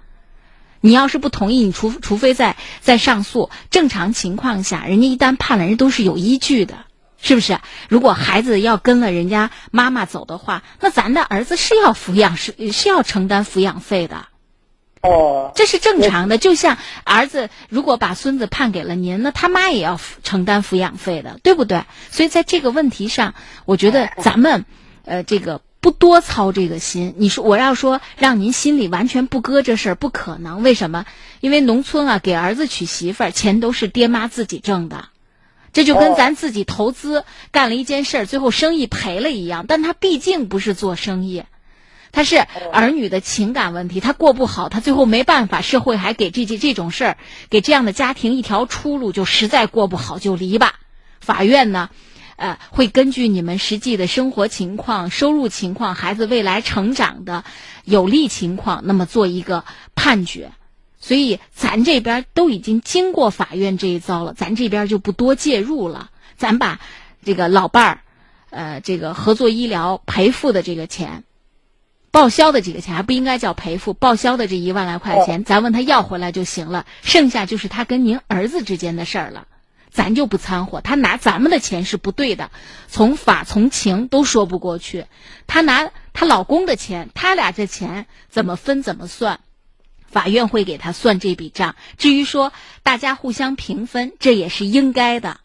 Speaker 3: 你要是不同意，你除除非再再上诉。正常情况下，人家一旦判了，人都是有依据的，是不是？如果孩子要跟了人家妈妈走的话，那咱的儿子是要抚养是是要承担抚养费的。
Speaker 10: 哦，
Speaker 3: 这是正常的。就像儿子如果把孙子判给了您，那他妈也要承担抚养费的，对不对？所以在这个问题上，我觉得咱们，呃，这个不多操这个心。你说我要说让您心里完全不搁这事儿，不可能。为什么？因为农村啊，给儿子娶媳妇儿，钱都是爹妈自己挣的，这就跟咱自己投资干了一件事儿，最后生意赔了一样。但他毕竟不是做生意。他是儿女的情感问题，他过不好，他最后没办法，社会还给这这这种事儿，给这样的家庭一条出路，就实在过不好就离吧。法院呢，呃，会根据你们实际的生活情况、收入情况、孩子未来成长的有利情况，那么做一个判决。所以咱这边都已经经过法院这一遭了，咱这边就不多介入了。咱把这个老伴儿，呃，这个合作医疗赔付的这个钱。报销的这个钱还不应该叫赔付，报销的这一万来块钱，咱问他要回来就行了。剩下就是他跟您儿子之间的事儿了，咱就不掺和。他拿咱们的钱是不对的，从法从情都说不过去。他拿她老公的钱，他俩这钱怎么分怎么算，法院会给他算这笔账。至于说大家互相平分，这也是应该的。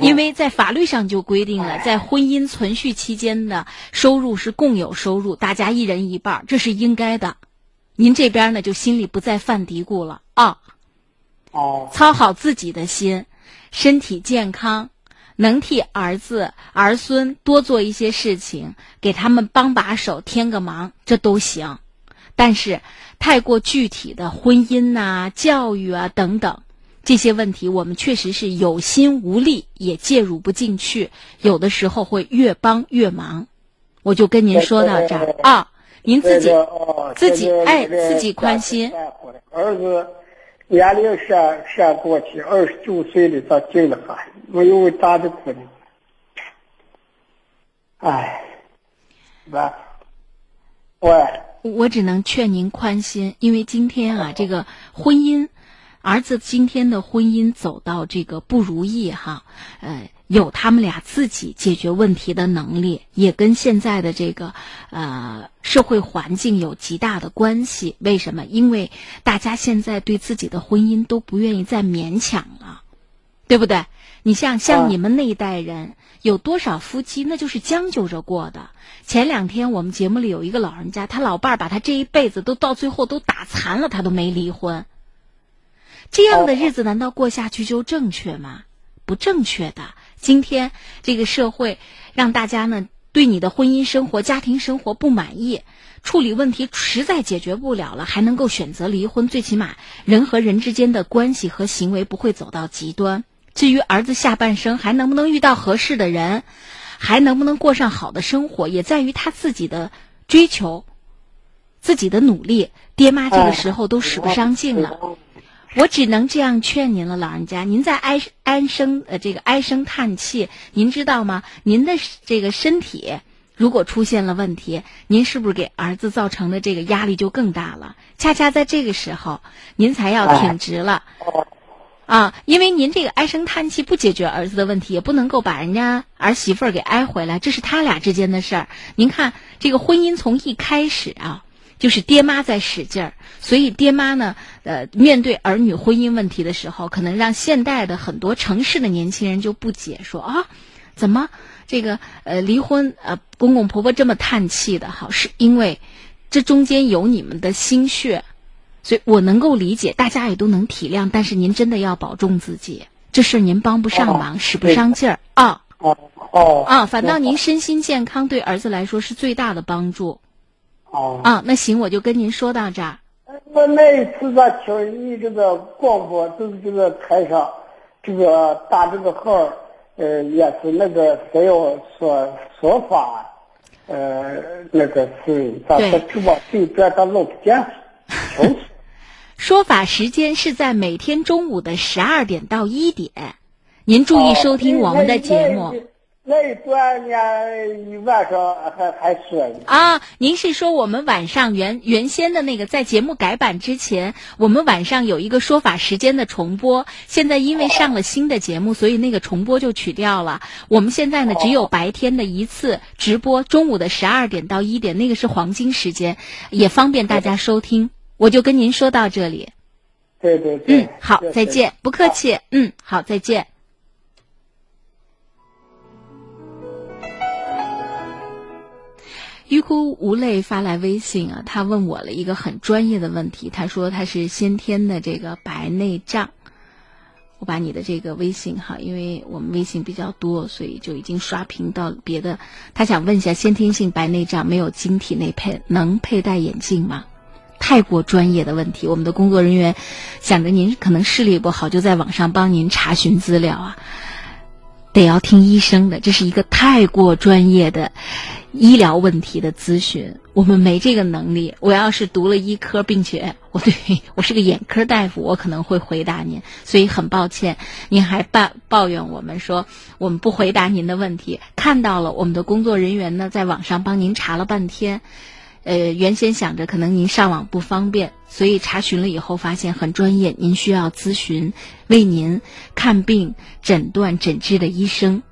Speaker 3: 因为在法律上就规定了，在婚姻存续期间的收入是共有收入，大家一人一半，这是应该的。您这边呢，就心里不再犯嘀咕了啊。
Speaker 10: 哦。
Speaker 3: 操好自己的心，身体健康，能替儿子儿孙多做一些事情，给他们帮把手、添个忙，这都行。但是，太过具体的婚姻呐、教育啊等等。这些问题我们确实是有心无力，也介入不进去，有的时候会越帮越忙。我就跟您说到这儿啊，您自己自己哎，自己宽心。
Speaker 10: 儿子年龄上上过去，二十九岁了，他进了法院，我又打着哭呢。哎，完，喂，
Speaker 3: 我只能劝您宽心，因为今天啊，这个婚姻。儿子今天的婚姻走到这个不如意哈，呃，有他们俩自己解决问题的能力，也跟现在的这个呃社会环境有极大的关系。为什么？因为大家现在对自己的婚姻都不愿意再勉强了，对不对？你像像你们那一代人，有多少夫妻那就是将就着过的？前两天我们节目里有一个老人家，他老伴儿把他这一辈子都到最后都打残了，他都没离婚。这样的日子难道过下去就正确吗？不正确的。今天这个社会让大家呢对你的婚姻生活、家庭生活不满意，处理问题实在解决不了了，还能够选择离婚。最起码人和人之间的关系和行为不会走到极端。至于儿子下半生还能不能遇到合适的人，还能不能过上好的生活，也在于他自己的追求、自己的努力。爹妈这个时候都使不上劲了，我只能这样劝您了，老人家，您在唉唉声呃这个唉声叹气，您知道吗？您的这个身体如果出现了问题，您是不是给儿子造成的这个压力就更大了？恰恰在这个时候，您才要挺直了。啊，因为您这个唉声叹气不解决儿子的问题，也不能够把人家儿媳妇儿给挨回来，这是他俩之间的事儿。您看，这个婚姻从一开始啊，就是爹妈在使劲儿，所以爹妈呢，呃，面对儿女婚姻问题的时候，可能让现代的很多城市的年轻人就不解，说啊，怎么这个呃离婚呃公公婆婆这么叹气的哈，是因为这中间有你们的心血。所以我能够理解，大家也都能体谅，但是您真的要保重自己，这事您帮不上忙，使不上劲儿啊。
Speaker 10: 哦哦
Speaker 3: 啊，反倒您身心健康对儿子来说是最大的帮助。
Speaker 10: 哦
Speaker 3: 啊，那行，我就跟您说到这儿。
Speaker 10: 我那一次在听你这个广播，就是这个台上，这个打这个号，呃，也是那个谁要说说法，呃，那个是咱说直播对边咱录电视。
Speaker 3: 说法时间是在每天中午的十二点到一点，您注意收听我们的节目。
Speaker 10: 那一段呢，一晚上还还说呢。
Speaker 3: 啊，您是说我们晚上原原先的那个在节目改版之前，我们晚上有一个说法时间的重播，现在因为上了新的节目，所以那个重播就取掉了。我们现在呢只有白天的一次直播，中午的十二点到一点，那个是黄金时间，也方便大家收听。我就跟您说到这里。
Speaker 10: 对对对。
Speaker 3: 嗯，好，再见，不客气。嗯，好，再见。欲哭无泪发来微信啊，他问我了一个很专业的问题。他说他是先天的这个白内障。我把你的这个微信哈，因为我们微信比较多，所以就已经刷屏到别的。他想问一下，先天性白内障没有晶体内配能佩戴眼镜吗？太过专业的问题，我们的工作人员想着您可能视力不好，就在网上帮您查询资料啊。得要听医生的，这是一个太过专业的医疗问题的咨询，我们没这个能力。我要是读了医科，并且我对我是个眼科大夫，我可能会回答您。所以很抱歉，您还抱抱怨我们说我们不回答您的问题。看到了，我们的工作人员呢，在网上帮您查了半天。呃，原先想着可能您上网不方便，所以查询了以后发现很专业，您需要咨询为您看病、诊断、诊治的医生。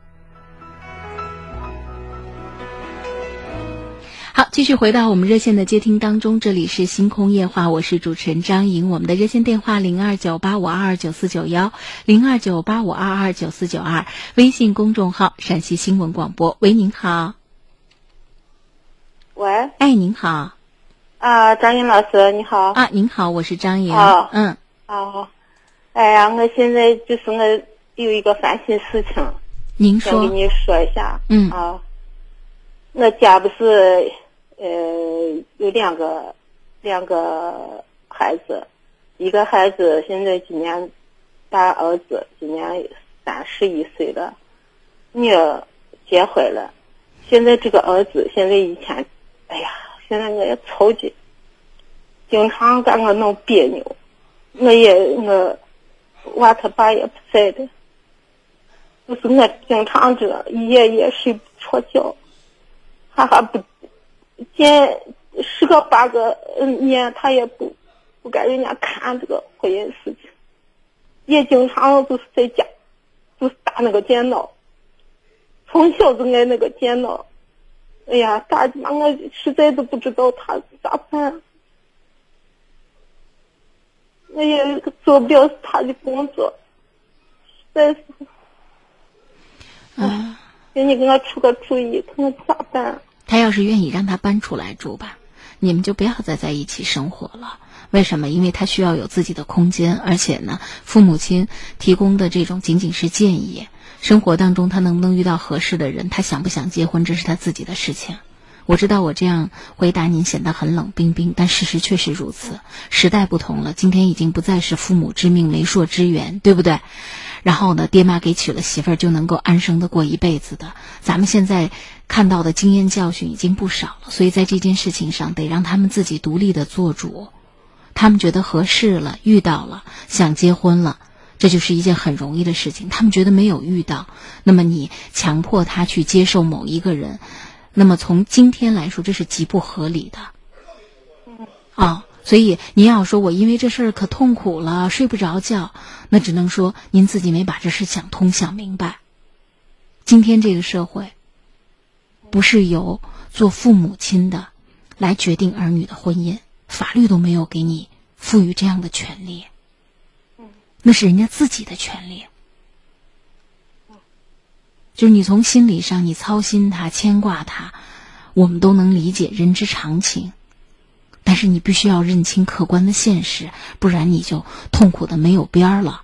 Speaker 3: 好，继续回到我们热线的接听当中，这里是星空夜话，我是主持人张莹，我们的热线电话零二九八五二二九四九幺零二九八五二二九四九二，微信公众号陕西新闻广播，喂，您好。
Speaker 11: 喂，
Speaker 3: 哎，您好，
Speaker 11: 啊，张颖老师，你好，
Speaker 3: 啊，您好，我是张颖，
Speaker 11: 啊，
Speaker 3: 嗯，
Speaker 11: 啊，哎呀，我现在就是我有一个烦心事情，
Speaker 3: 您说，
Speaker 11: 想跟你说一下，
Speaker 3: 嗯，
Speaker 11: 啊，我家不是呃有两个两个孩子，一个孩子现在今年大儿子今年三十一岁了，女儿结婚了，现在这个儿子现在以前。哎呀，现在我也操心，经常跟我弄别扭，我也我娃他爸也不在的，就是我经常这一夜夜睡不着觉，他还不见十个八个年他也不不给人家看这个婚姻事情，也经常就是在家就是打那个电脑，从小就爱那个电脑。哎呀，大妈，我实在都不知道他咋办。我也做不了他的工作，实在是。
Speaker 3: 啊，
Speaker 11: 请你给我出个主意，看我咋办。
Speaker 3: 他要是愿意让他搬出来住吧，你们就不要再在一起生活了。为什么？因为他需要有自己的空间，而且呢，父母亲提供的这种仅仅是建议。生活当中，他能不能遇到合适的人？他想不想结婚？这是他自己的事情。我知道我这样回答您显得很冷冰冰，但事实确实如此。时代不同了，今天已经不再是父母之命、媒妁之言，对不对？然后呢，爹妈给娶了媳妇儿就能够安生的过一辈子的。咱们现在看到的经验教训已经不少了，所以在这件事情上得让他们自己独立的做主。他们觉得合适了，遇到了，想结婚了，这就是一件很容易的事情。他们觉得没有遇到，那么你强迫他去接受某一个人。那么从今天来说，这是极不合理的。啊，所以您要说我因为这事儿可痛苦了，睡不着觉，那只能说您自己没把这事想通、想明白。今天这个社会，不是由做父母亲的来决定儿女的婚姻，法律都没有给你赋予这样的权利。那是人家自己的权利。就是你从心理上，你操心他、牵挂他，我们都能理解，人之常情。但是你必须要认清客观的现实，不然你就痛苦的没有边儿了。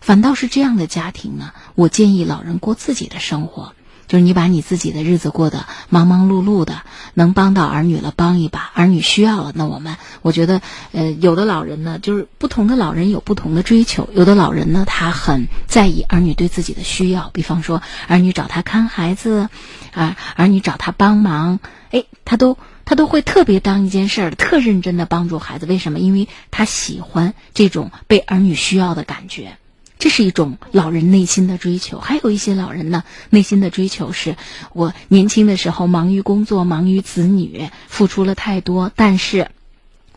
Speaker 3: 反倒是这样的家庭呢，我建议老人过自己的生活。就是你把你自己的日子过得忙忙碌碌的，能帮到儿女了帮一把，儿女需要了，那我们我觉得，呃，有的老人呢，就是不同的老人有不同的追求，有的老人呢，他很在意儿女对自己的需要，比方说儿女找他看孩子，啊，儿女找他帮忙，哎，他都他都会特别当一件事儿，特认真的帮助孩子。为什么？因为他喜欢这种被儿女需要的感觉。这是一种老人内心的追求，还有一些老人呢，内心的追求是：我年轻的时候忙于工作，忙于子女，付出了太多，但是。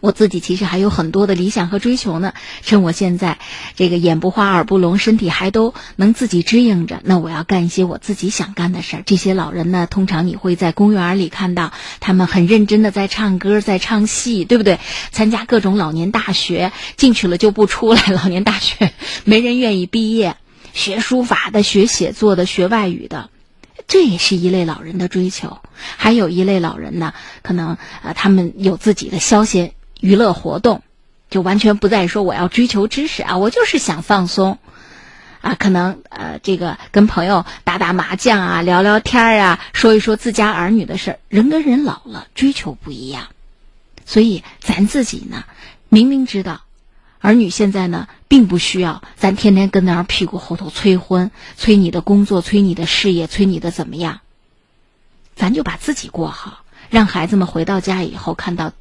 Speaker 3: 我自己其实还有很多的理想和追求呢。趁我现在这个眼不花耳不聋，身体还都能自己支应着，那我要干一些我自己想干的事儿。这些老人呢，通常你会在公园里看到他们很认真的在唱歌，在唱戏，对不对？参加各种老年大学，进去了就不出来。老年大学没人愿意毕业，学书法的、学写作的、学外语的，这也是一类老人的追求。还有一类老人呢，可能呃，他们有自己的消闲。娱乐活动，就完全不再说我要追求知识啊，我就是想放松，啊，可能呃，这个跟朋友打打麻将啊，聊聊天啊，说一说自家儿女的事儿。人跟人老了，追求不一样，所以咱自己呢，明明知道儿女现在呢，并不需要咱天天跟那儿屁股后头催婚，催你的工作，催你的事业，催你的怎么样，咱就把自己过好，让孩子们回到家以后看到。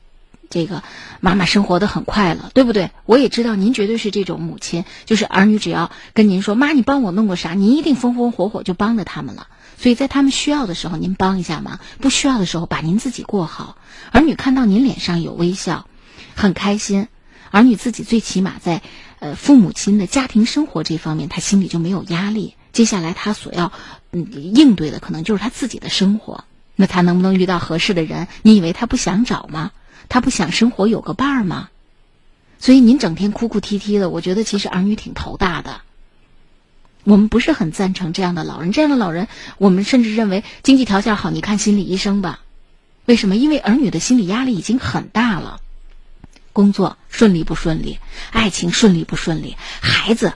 Speaker 3: 这个妈妈生活的很快乐，对不对？我也知道您绝对是这种母亲，就是儿女只要跟您说“妈，你帮我弄个啥”，您一定风风火火就帮着他们了。所以在他们需要的时候，您帮一下忙；不需要的时候，把您自己过好。儿女看到您脸上有微笑，很开心。儿女自己最起码在呃父母亲的家庭生活这方面，他心里就没有压力。接下来他所要嗯应对的，可能就是他自己的生活。那他能不能遇到合适的人？你以为他不想找吗？他不想生活有个伴儿吗？所以您整天哭哭啼啼的，我觉得其实儿女挺头大的。我们不是很赞成这样的老人，这样的老人，我们甚至认为经济条件好，你看心理医生吧。为什么？因为儿女的心理压力已经很大了，工作顺利不顺利，爱情顺利不顺利，孩子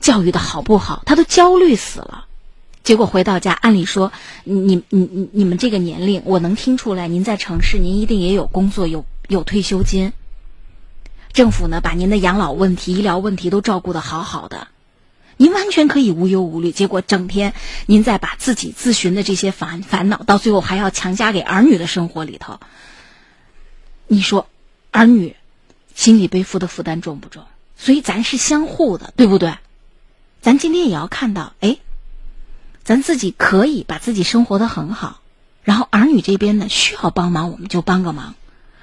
Speaker 3: 教育的好不好，他都焦虑死了。结果回到家，按理说，你你你你们这个年龄，我能听出来，您在城市，您一定也有工作，有有退休金。政府呢，把您的养老问题、医疗问题都照顾的好好的，您完全可以无忧无虑。结果整天您在把自己咨询的这些烦烦恼，到最后还要强加给儿女的生活里头。你说，儿女心里背负的负担重不重？所以咱是相互的，对不对？咱今天也要看到，哎。咱自己可以把自己生活的很好，然后儿女这边呢需要帮忙，我们就帮个忙；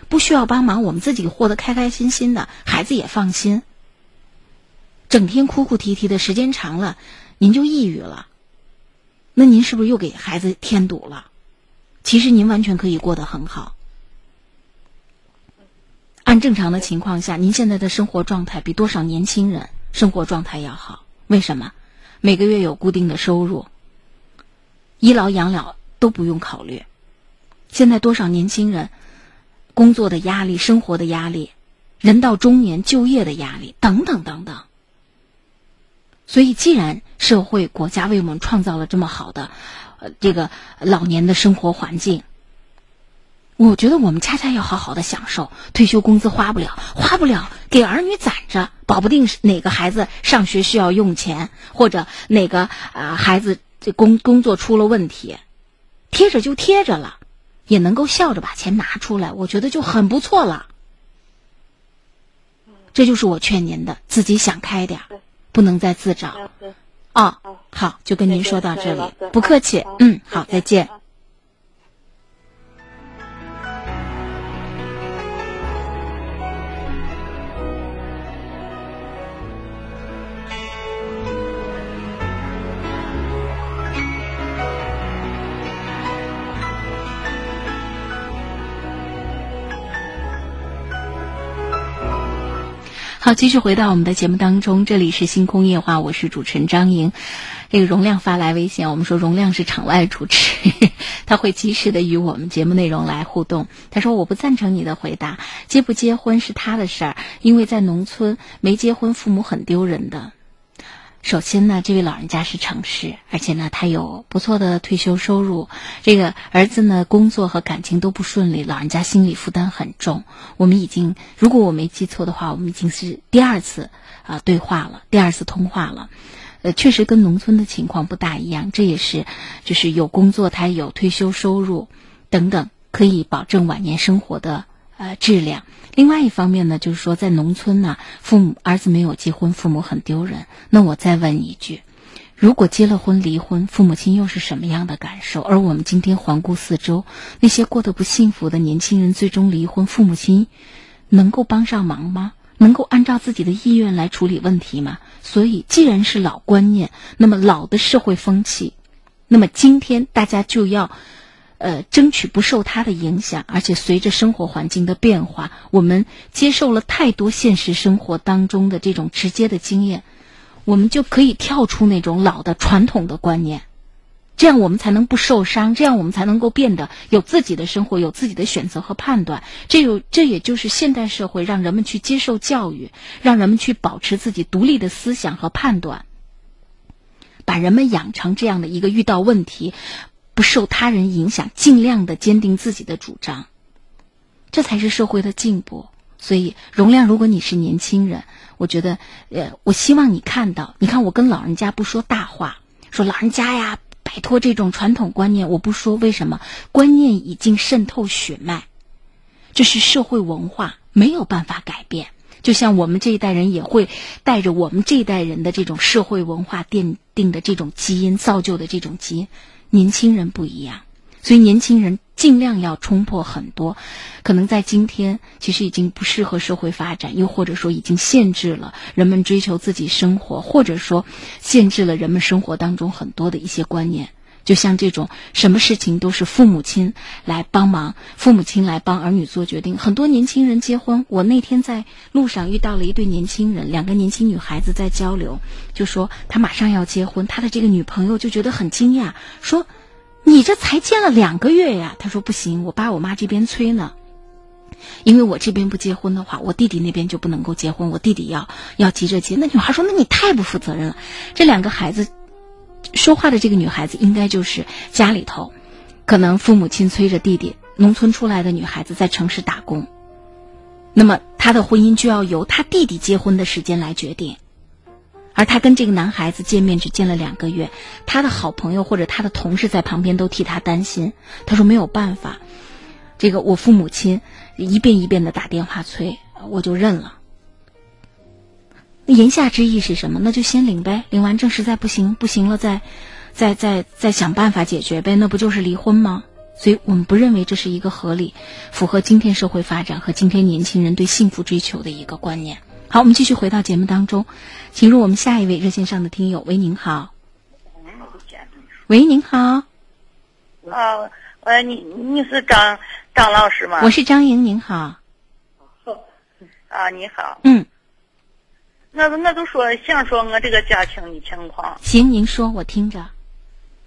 Speaker 3: 不需要帮忙，我们自己活得开开心心的，孩子也放心。整天哭哭啼啼的时间长了，您就抑郁了，那您是不是又给孩子添堵了？其实您完全可以过得很好。按正常的情况下，您现在的生活状态比多少年轻人生活状态要好？为什么？每个月有固定的收入，医疗养老都不用考虑。现在多少年轻人工作的压力、生活的压力、人到中年就业的压力等等等等。所以，既然社会、国家为我们创造了这么好的呃这个老年的生活环境，我觉得我们恰恰要好好的享受。退休工资花不了，花不了，给儿女攒着，保不定哪个孩子上学需要用钱，或者哪个啊、孩子这工工作出了问题，贴着就贴着了，也能够笑着把钱拿出来，我觉得就很不错了。这就是我劝您的，自己想开点儿，不能再自找。哦，好，就跟您说到这里，不客气。嗯，好，再见。好，继续回到我们的节目当中，这里是星空夜话，我是主持人张莹。这个容量发来微信，我们说容量是场外主持，他会及时的与我们节目内容来互动。他说：“我不赞成你的回答，结不结婚是他的事儿，因为在农村没结婚，父母很丢人的。”首先呢，这位老人家是城市，而且呢，他有不错的退休收入。这个儿子呢，工作和感情都不顺利，老人家心理负担很重。我们已经，如果我没记错的话，我们已经是第二次啊、对话了，第二次通话了。呃，确实跟农村的情况不大一样，这也是就是有工作，他有退休收入等等，可以保证晚年生活的呃质量。另外一方面呢，就是说在农村呢，父母儿子没有结婚，父母很丢人。那我再问一句，如果结了婚离婚，父母亲又是什么样的感受？而我们今天环顾四周，那些过得不幸福的年轻人最终离婚，父母亲能够帮上忙吗？能够按照自己的意愿来处理问题吗？所以，既然是老观念，那么老的社会风气，那么今天大家就要，呃，争取不受它的影响，而且随着生活环境的变化，我们接受了太多现实生活当中的这种直接的经验，我们就可以跳出那种老的传统的观念。这样我们才能不受伤，这样我们才能够变得有自己的生活，有自己的选择和判断。这有这也就是现代社会让人们去接受教育，让人们去保持自己独立的思想和判断，把人们养成这样的一个遇到问题不受他人影响，尽量的坚定自己的主张，这才是社会的进步。所以，容量，如果你是年轻人，我觉得，呃，我希望你看到，你看我跟老人家不说大话，说老人家呀。摆脱这种传统观念，我不说为什么，观念已经渗透血脉，这是社会文化，没有办法改变。就像我们这一代人也会带着我们这一代人的这种社会文化奠定的这种基因，造就的这种基因，年轻人不一样。所以年轻人尽量要冲破很多，可能在今天其实已经不适合社会发展，又或者说已经限制了人们追求自己生活，或者说限制了人们生活当中很多的一些观念。就像这种什么事情都是父母亲来帮忙，父母亲来帮儿女做决定。很多年轻人结婚，我那天在路上遇到了一对年轻人，两个年轻女孩子在交流，就说他马上要结婚，他的这个女朋友就觉得很惊讶，说。你这才见了两个月呀？他说不行，我爸我妈这边催呢，因为我这边不结婚的话，我弟弟那边就不能够结婚，我弟弟要要急着结。那女孩说：“那你太不负责任了。”这两个孩子说话的这个女孩子，应该就是家里头可能父母亲催着弟弟，农村出来的女孩子在城市打工，那么她的婚姻就要由她弟弟结婚的时间来决定。而他跟这个男孩子见面只见了两个月，他的好朋友或者他的同事在旁边都替他担心。他说没有办法，这个我父母亲一遍一遍的打电话催，我就认了。言下之意是什么？那就先领呗，领完证实在不行，不行了再，再再再想办法解决呗。那不就是离婚吗？所以我们不认为这是一个合理、符合今天社会发展和今天年轻人对幸福追求的一个观念。好，我们继续回到节目当中，请入我们下一位热线上的听友。喂，您好。喂，您好，
Speaker 12: 啊，喂，你你是张张老师吗？
Speaker 3: 我是张莹，您好。
Speaker 12: 啊，你好。
Speaker 3: 嗯，
Speaker 12: 我我就说想说我这个家庭的情况。
Speaker 3: 行，您说，我听着。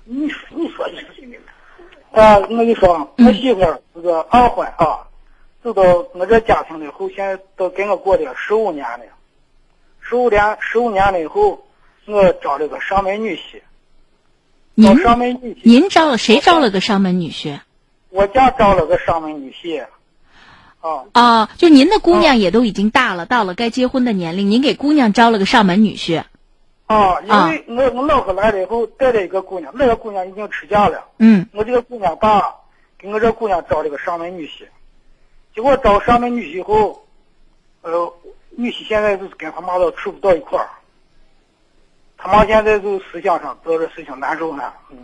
Speaker 12: 你说，你说，你说。
Speaker 13: 啊，我跟你说，我媳妇儿是个二婚啊，走到我这家庭了以后，现在都跟我过了十五年了，十五年十五年了以后，我找了个上门女婿。
Speaker 3: 您
Speaker 13: 上门女婿，
Speaker 3: 您招了谁招了个上门女婿？
Speaker 13: 我家招了个上门女婿。啊
Speaker 3: 啊，就您的姑娘也都已经大了，到了该结婚的年龄，您给姑娘招了个上门女婿。
Speaker 13: 啊，因为我我老婆来了以后带了一个姑娘，那个姑娘已经出嫁了。
Speaker 3: 嗯。
Speaker 13: 我这个姑娘爸给我这姑娘招了个上门女婿，结果招上门女婿以后，呃，女婿现在就是跟他妈都处不到一块儿，他妈现在就思想上做这事情难受呢。嗯。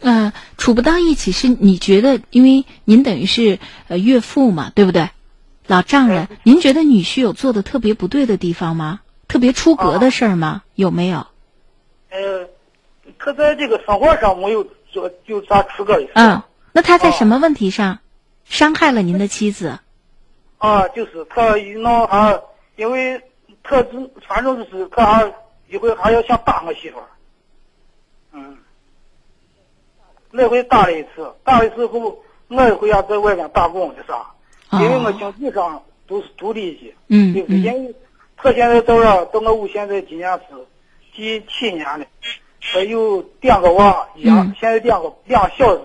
Speaker 3: 呃，处不到一起是你觉得，因为您等于是呃岳父嘛，对不对？老丈人，您觉得女婿有做的特别不对的地方吗？特别出格的事儿吗？有没有？
Speaker 13: 呃，他在这个生活上没有做有啥出格的事。
Speaker 3: 嗯，那他在什么问题上伤害了您的妻子？
Speaker 13: 啊，就是他一闹还因为他只反正就是他还一会还要想打我媳妇儿。嗯。那回打了一次，打了一次后，我一回要在外面打工的啥，因为我经济上都是独立的，
Speaker 3: 嗯？
Speaker 13: 因为他现在到了，到我屋现在今年是第七年了，还有两个娃，两、现在两个两小子。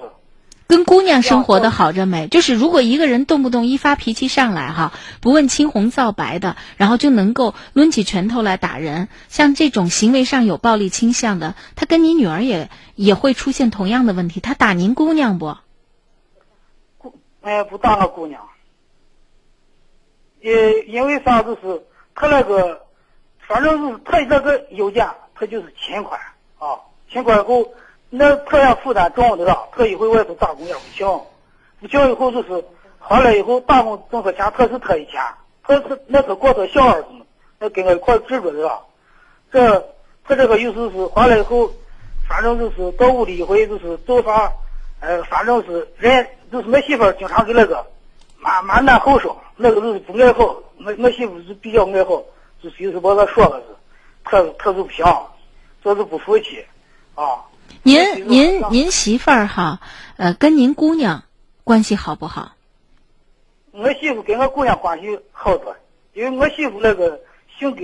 Speaker 3: 跟姑娘生活的好着没？就是如果一个人动不动一发脾气上来哈，不问青红皂白的，然后就能够抡起拳头来打人，像这种行为上有暴力倾向的，他跟你女儿也也会出现同样的问题。他打您姑娘不？
Speaker 13: 姑，哎，不打我姑娘。也因为啥？就是他那个，反正是他那个邮件，他就是欠款啊，欠款后。那他也负担重的了，他一回外头打工也不行，不行以后就是回来以后打工挣的钱，他是他的钱，他是那他过他小儿子，那跟我一块住着的了。这他这个意思是回来以后，反正就是到屋里一回就是做啥，呃，反正是人就是我媳妇经常给那个满满男后说，那个就是不爱好，我我媳妇是比较爱好，就是有时把他说了是，他他就不行，这是不服气，啊。
Speaker 3: 您您您媳妇儿哈，呃，跟您姑娘关系好不好？
Speaker 13: 我媳妇跟我姑娘关系好多，因为我媳妇那个性格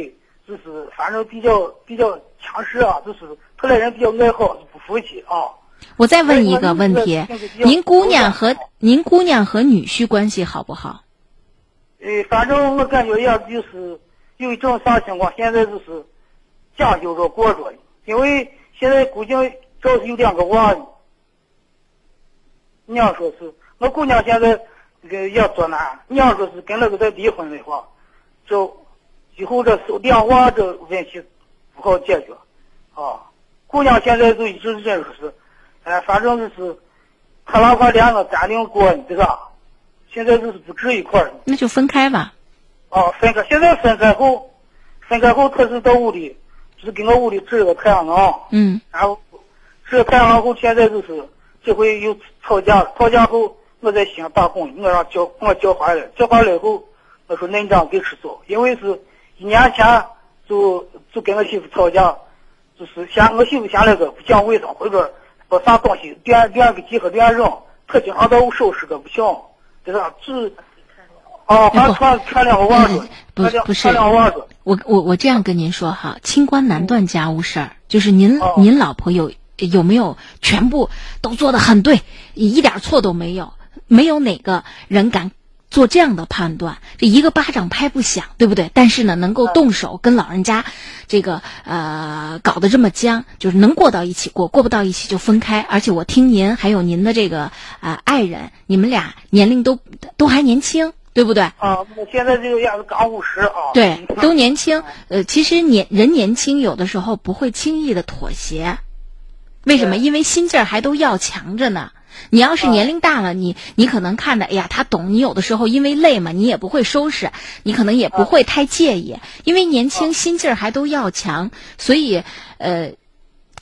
Speaker 13: 就是反正比较比较强势啊，就是她那人比较爱好，不服气啊。
Speaker 3: 我再问一个问题：您姑娘和您姑娘和女婿关系好不好？
Speaker 13: 呃，反正我感觉也就是有一种啥情况，现在就是将就着过着，因为现在估计。主要是有两个娃，娘说是我姑娘现在这个要做难，娘说是跟那个再离婚的话，就以后这两娃这问题不好解决，啊，姑娘现在就一直认说是，哎，反正就是他哪怕连个暂定过，对吧？现在就是不住一块儿。
Speaker 3: 那就分开吧。
Speaker 13: 哦，分开。现在分开后，分开后他是到屋里，就是给我屋里支了个太阳能。
Speaker 3: 嗯。
Speaker 13: 然后。这太阳后，现在就是这回又吵架了。吵架后，我在西安打工，我让叫我叫回来，叫回来以后，我说恁这给吃走，因为是一年前就就跟我媳妇吵架，就是嫌我媳妇嫌那个不讲卫生，或者把啥东西连连个地和连扔，他经常到我收拾个不行，对吧？是啊，还穿穿两个袜子，
Speaker 3: 不不是，我我我这样跟您说哈，清官难断家务事儿，就是您您老婆有。有没有全部都做的很对，一点错都没有？没有哪个人敢做这样的判断？这一个巴掌拍不响，对不对？但是呢，能够动手跟老人家这个呃搞得这么僵，就是能过到一起过，过不到一起就分开。而且我听您还有您的这个啊爱人，你们俩年龄都都还年轻，对不对？
Speaker 13: 啊，我现在这个样子刚五十啊。
Speaker 3: 对，都年轻。呃，其实年人年轻，有的时候不会轻易的妥协。为什么？因为心劲儿还都要强着呢。你要是年龄大了，你你可能看着，哎呀，他懂。你有的时候因为累嘛，你也不会收拾，你可能也不会太介意。因为年轻，心劲儿还都要强，所以呃，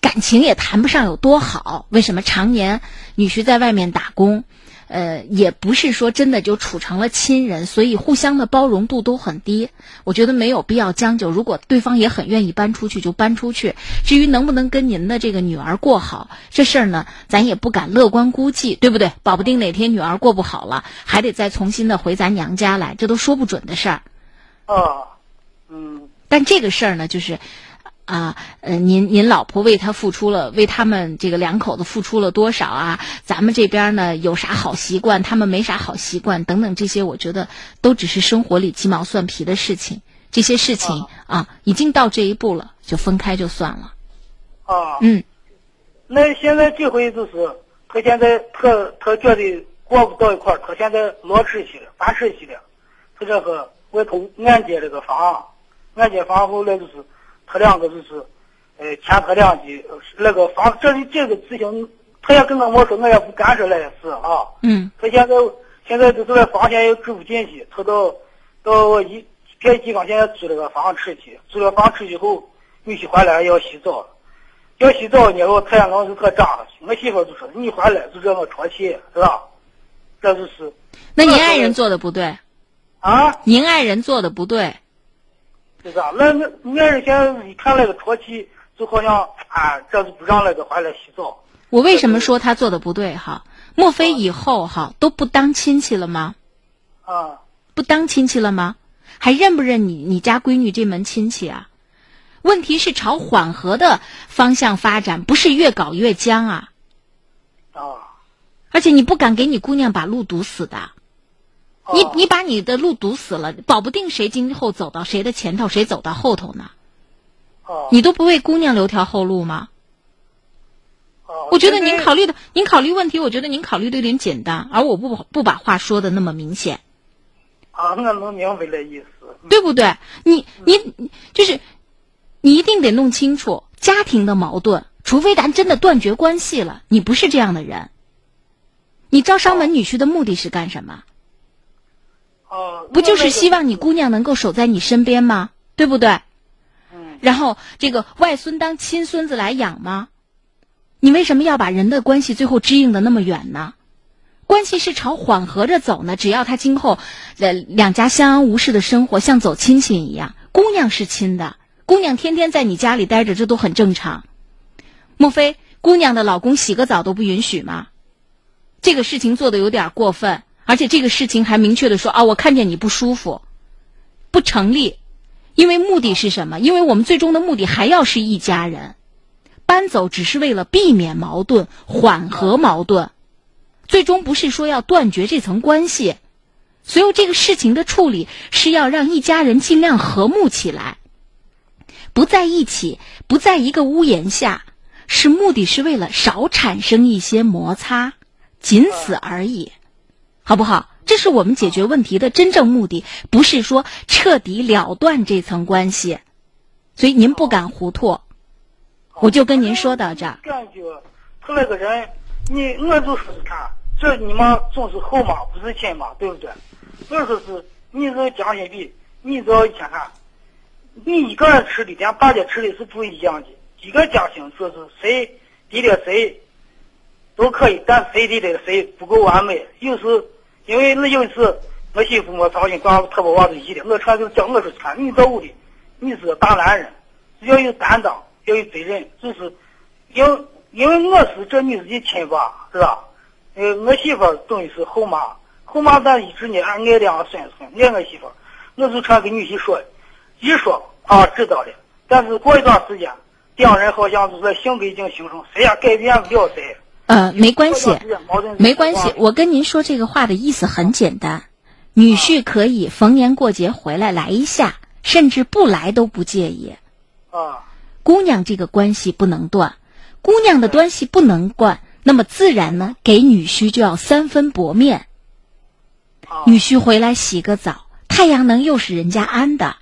Speaker 3: 感情也谈不上有多好。为什么常年女婿在外面打工？呃，也不是说真的就处成了亲人，所以互相的包容度都很低。我觉得没有必要将就。如果对方也很愿意搬出去，就搬出去。至于能不能跟您的这个女儿过好，这事儿呢，咱也不敢乐观估计，对不对？保不定哪天女儿过不好了，还得再重新的回咱娘家来，这都说不准的事儿。
Speaker 13: 啊，嗯。
Speaker 3: 但这个事儿呢，就是。啊，呃，您您老婆为他付出了，为他们这个两口子付出了多少啊？咱们这边呢有啥好习惯，他们没啥好习惯，等等这些，我觉得都只是生活里鸡毛蒜皮的事情。这些事情啊，已经到这一步了，就分开就算了。
Speaker 13: 啊，
Speaker 3: 嗯，
Speaker 13: 那现在这回就是他现在他他觉得过不到一块儿，他现在老吃气了，烦吃气了。他这个外头按揭这个房，按揭房后来就是。他两个就是，呃，前他两的，那个房这里这个事情，他也跟我我说，我也不干涉那些事啊。
Speaker 3: 嗯。
Speaker 13: 他现在现在就是那房钱也住不进去，他到到一别地方现在租了个房吃去，租了房吃去后，女婿回来要洗澡，要洗澡然后太阳光是特炸了，我媳妇就说你回来就让我出气，是吧？这就是。
Speaker 3: 那您爱人做的不对。
Speaker 13: 啊。
Speaker 3: 您爱人做的不对。
Speaker 13: 是吧，那那俺人现在一看那个戳气，就好像啊，这是不让那个回来洗澡。
Speaker 3: 我为什么说他做的不对哈？莫非以后哈都不当亲戚了吗？
Speaker 13: 啊，
Speaker 3: 不当亲戚了吗？还认不认你你家闺女这门亲戚啊？问题是朝缓和的方向发展，不是越搞越僵啊。
Speaker 13: 啊。
Speaker 3: 而且你不敢给你姑娘把路堵死的。你你把你的路堵死了，保不定谁今后走到谁的前头，谁走到后头呢？你都不为姑娘留条后路吗？我觉得您考虑的，您考虑问题，我觉得您考虑的有点简单，而我不不把话说的那么明显。
Speaker 13: 啊，我能明白这意思。
Speaker 3: 对不对？你你就是，你一定得弄清楚家庭的矛盾，除非咱真的断绝关系了，你不是这样的人。你招商门女婿的目的是干什么？不就是希望你姑娘能够守在你身边吗？对不对？
Speaker 13: 嗯。
Speaker 3: 然后这个外孙当亲孙子来养吗？你为什么要把人的关系最后支应的那么远呢？关系是朝缓和着走呢。只要他今后呃两家相安无事的生活，像走亲戚一样。姑娘是亲的，姑娘天天在你家里待着，这都很正常。莫非姑娘的老公洗个澡都不允许吗？这个事情做的有点过分。而且这个事情还明确的说啊，我看见你不舒服，不成立，因为目的是什么？因为我们最终的目的还要是一家人，搬走只是为了避免矛盾、缓和矛盾，最终不是说要断绝这层关系。所以这个事情的处理是要让一家人尽量和睦起来，不在一起，不在一个屋檐下，是目的是为了少产生一些摩擦，仅此而已。好不好？这是我们解决问题的真正目的，不是说彻底了断这层关系。所以您不敢糊涂，我就跟您说到这儿。
Speaker 13: 感觉他那个人，你我就说是看，这你妈总是后妈不是亲妈，对不对？我说是，你是将心比，你只要一天看，你一个人吃的，跟大家吃的是不一样的。一个家庭说是谁比的谁都可以，但谁比的谁不够完美，有时。因为那有一次，我媳妇我操心，管我特别往子急的，我常就叫我说看，你到屋里，你是个大男人，要有担当，要有责任，就是，因因为我是这女子的亲爸，是吧？呃，我媳妇等于是后妈，后妈咱一直呢爱两个孙子，爱我媳妇，我就常跟女婿说，一说啊知道了，但是过一段时间，两人好像就是性格已经形成，谁也改变不了谁。
Speaker 3: 呃，没关系，没关系。我跟您说这个话的意思很简单，女婿可以逢年过节回来来一下，甚至不来都不介意。
Speaker 13: 啊，
Speaker 3: 姑娘这个关系不能断，姑娘的关系不能断，那么自然呢，给女婿就要三分薄面。女婿回来洗个澡，太阳能又是人家安的，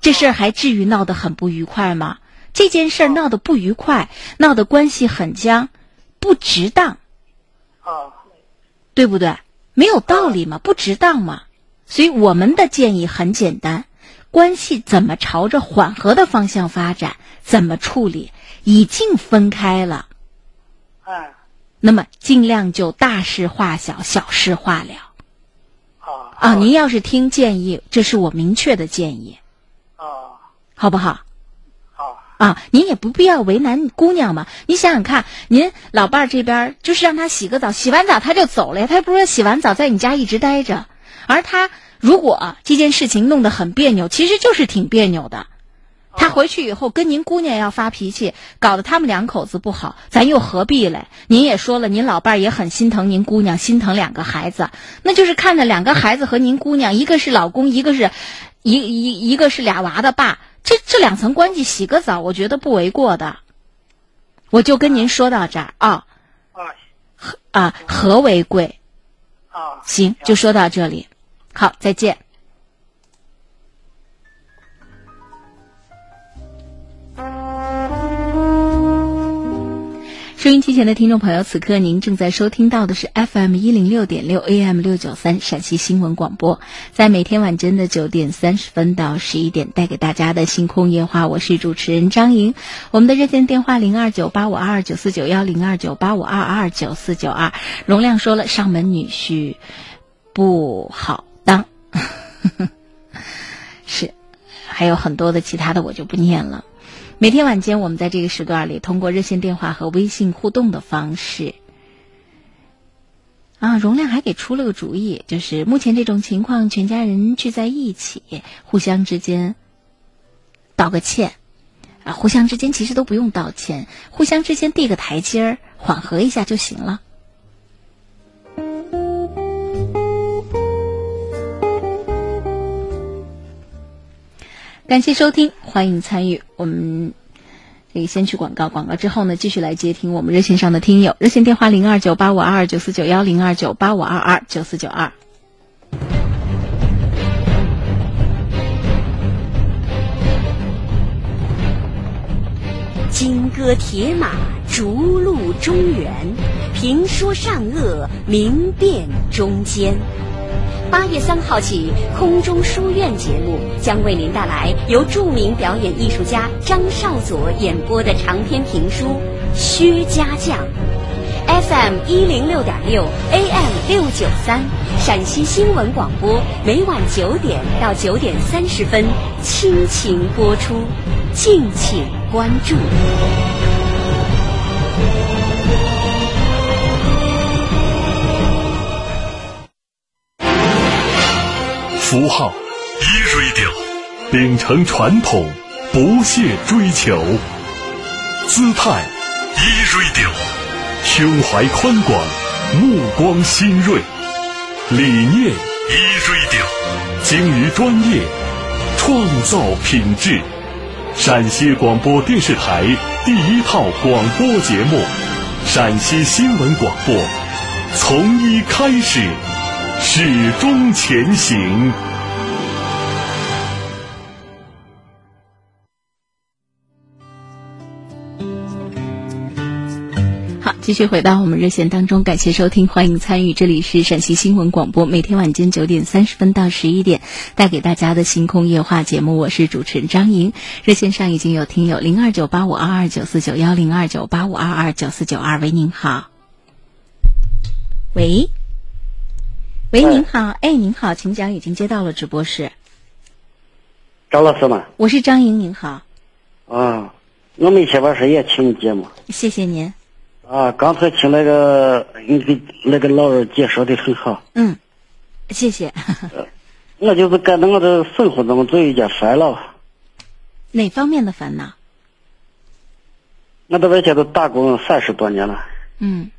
Speaker 3: 这事儿还至于闹得很不愉快吗？这件事儿闹得不愉快，闹得关系很僵。不值当，
Speaker 13: 啊，
Speaker 3: 对不对？没有道理嘛，不值当嘛。所以我们的建议很简单：关系怎么朝着缓和的方向发展，怎么处理？已经分开了，
Speaker 13: 哎，
Speaker 3: 那么尽量就大事化小，小事化了。
Speaker 13: 啊
Speaker 3: 啊，您要是听建议，这是我明确的建议，
Speaker 13: 啊
Speaker 3: 好不好？
Speaker 13: 好
Speaker 3: 啊，您也不必要为难姑娘嘛。你想想看，您老伴儿这边儿就是让他洗个澡，洗完澡他就走了呀，她又不是说洗完澡在你家一直待着。而他如果这件事情弄得很别扭，其实就是挺别扭的。他回去以后跟您姑娘要发脾气，搞得他们两口子不好，咱又何必嘞？您也说了，您老伴儿也很心疼您姑娘，心疼两个孩子，那就是看着两个孩子和您姑娘，一个是老公，一个是，一一一个是俩娃的爸，这这两层关系洗个澡，我觉得不为过的。我就跟您说到这儿啊
Speaker 13: 啊
Speaker 3: 啊，和为贵。
Speaker 13: 啊，
Speaker 3: 行，就说到这里，好，再见。收音机前的听众朋友，此刻您正在收听到的是 FM 一零六点六 AM 六九三陕西新闻广播，在每天晚间的九点三十分到十一点带给大家的星空夜话，我是主持人张莹。我们的热线电话零二九八五二二九四九幺零二九八五二二九四九二。容亮说了，上门女婿不好当，是，还有很多的其他的我就不念了。每天晚间，我们在这个时段里通过热线电话和微信互动的方式。啊，容亮还给出了个主意，就是目前这种情况，全家人聚在一起，互相之间道个歉，啊，互相之间其实都不用道歉，互相之间递个台阶儿，缓和一下就行了。感谢收听，欢迎参与。我们这个先去广告，广告之后呢，继续来接听我们热线上的听友。热线电话零二九八五二二九四九幺零二九八五二二九四九二。
Speaker 1: 金戈铁马，逐鹿中原；评说善恶，明辨忠奸。八月三号起，空中书院节目将为您带来由著名表演艺术家张少佐演播的长篇评书《薛家将》。FM 一零六点六，AM 六九三，陕西新闻广播，每晚九点到九点三十分倾情播出，敬请关注。
Speaker 2: 符号。一 radio，秉承传统，不懈追求；姿态。一 radio，胸怀宽广，目光新锐；理念。一 radio，精于专业，创造品质。陕西广播电视台第一套广播节目《陕西新闻广播》，从一开始。始终前行。
Speaker 3: 好，继续回到我们热线当中，感谢收听，欢迎参与。这里是陕西新闻广播，每天晚间九点三十分到十一点带给大家的星空夜话节目，我是主持人张莹。热线上已经有听友零二九八五二二九四九幺零二九八五二二九四九二，喂，您好。喂。喂，您好，哎，您好，请讲，已经接到了直播室。
Speaker 14: 张老师吗？
Speaker 3: 我是张莹，您好。
Speaker 14: 啊，我们下班时也听你节目。
Speaker 3: 谢谢您。
Speaker 14: 啊，刚才听那个你给那个老人介绍的很好。
Speaker 3: 嗯，谢谢。
Speaker 14: 我就是感到我的生活中总有一件烦恼。
Speaker 3: 哪方面的烦恼？
Speaker 14: 我在外头都打工三十多年了。
Speaker 3: 嗯。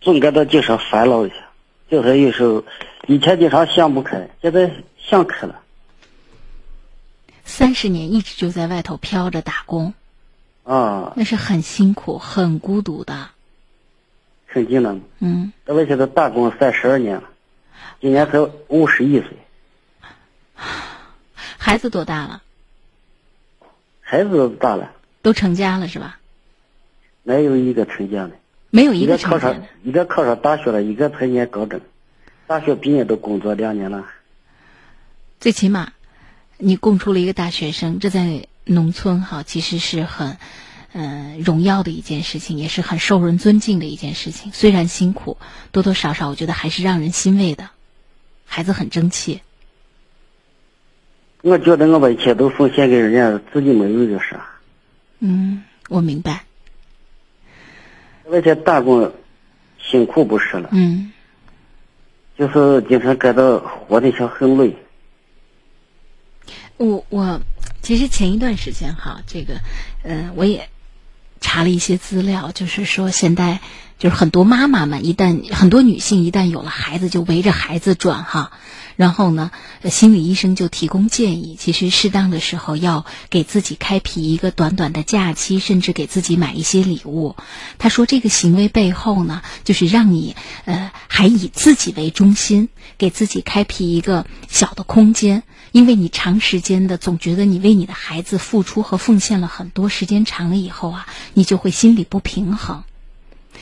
Speaker 14: 总感到经常烦恼一下。就是有时候，以前经常想不开，现在想开了。
Speaker 3: 三十年一直就在外头飘着打工，
Speaker 14: 啊，
Speaker 3: 那是很辛苦、很孤独的。
Speaker 14: 肯定的。
Speaker 3: 嗯。
Speaker 14: 在外头都打工三十二年了，今年才五十一岁。
Speaker 3: 孩子多大了？
Speaker 14: 孩子都大了。
Speaker 3: 都成家了是吧？
Speaker 14: 没有一个成家的。
Speaker 3: 没有一
Speaker 14: 个
Speaker 3: 考
Speaker 14: 上，一个考上大学了，一个才念高中，大学毕业都工作两年了。
Speaker 3: 最起码，你供出了一个大学生，这在农村哈，其实是很嗯、呃荣耀的一件事情，也是很受人尊敬的一件事情。虽然辛苦，多多少少我觉得还是让人欣慰的。孩子很争气，
Speaker 14: 我觉得我把一切都奉献给人家，自己没有就是啥。
Speaker 3: 嗯，我明白，
Speaker 14: 而且打工辛苦不是了，
Speaker 3: 嗯
Speaker 14: 就是经常感到活得像很累。
Speaker 3: 我我其实前一段时间哈，这个呃，我也查了一些资料，就是说现在就是很多妈妈们一旦很多女性一旦有了孩子，就围着孩子转哈。然后呢，心理医生就提供建议，其实适当的时候要给自己开辟一个短短的假期，甚至给自己买一些礼物。他说，这个行为背后呢，就是让你呃还以自己为中心，给自己开辟一个小的空间。因为你长时间的总觉得你为你的孩子付出和奉献了很多，时间长了以后啊，你就会心里不平衡。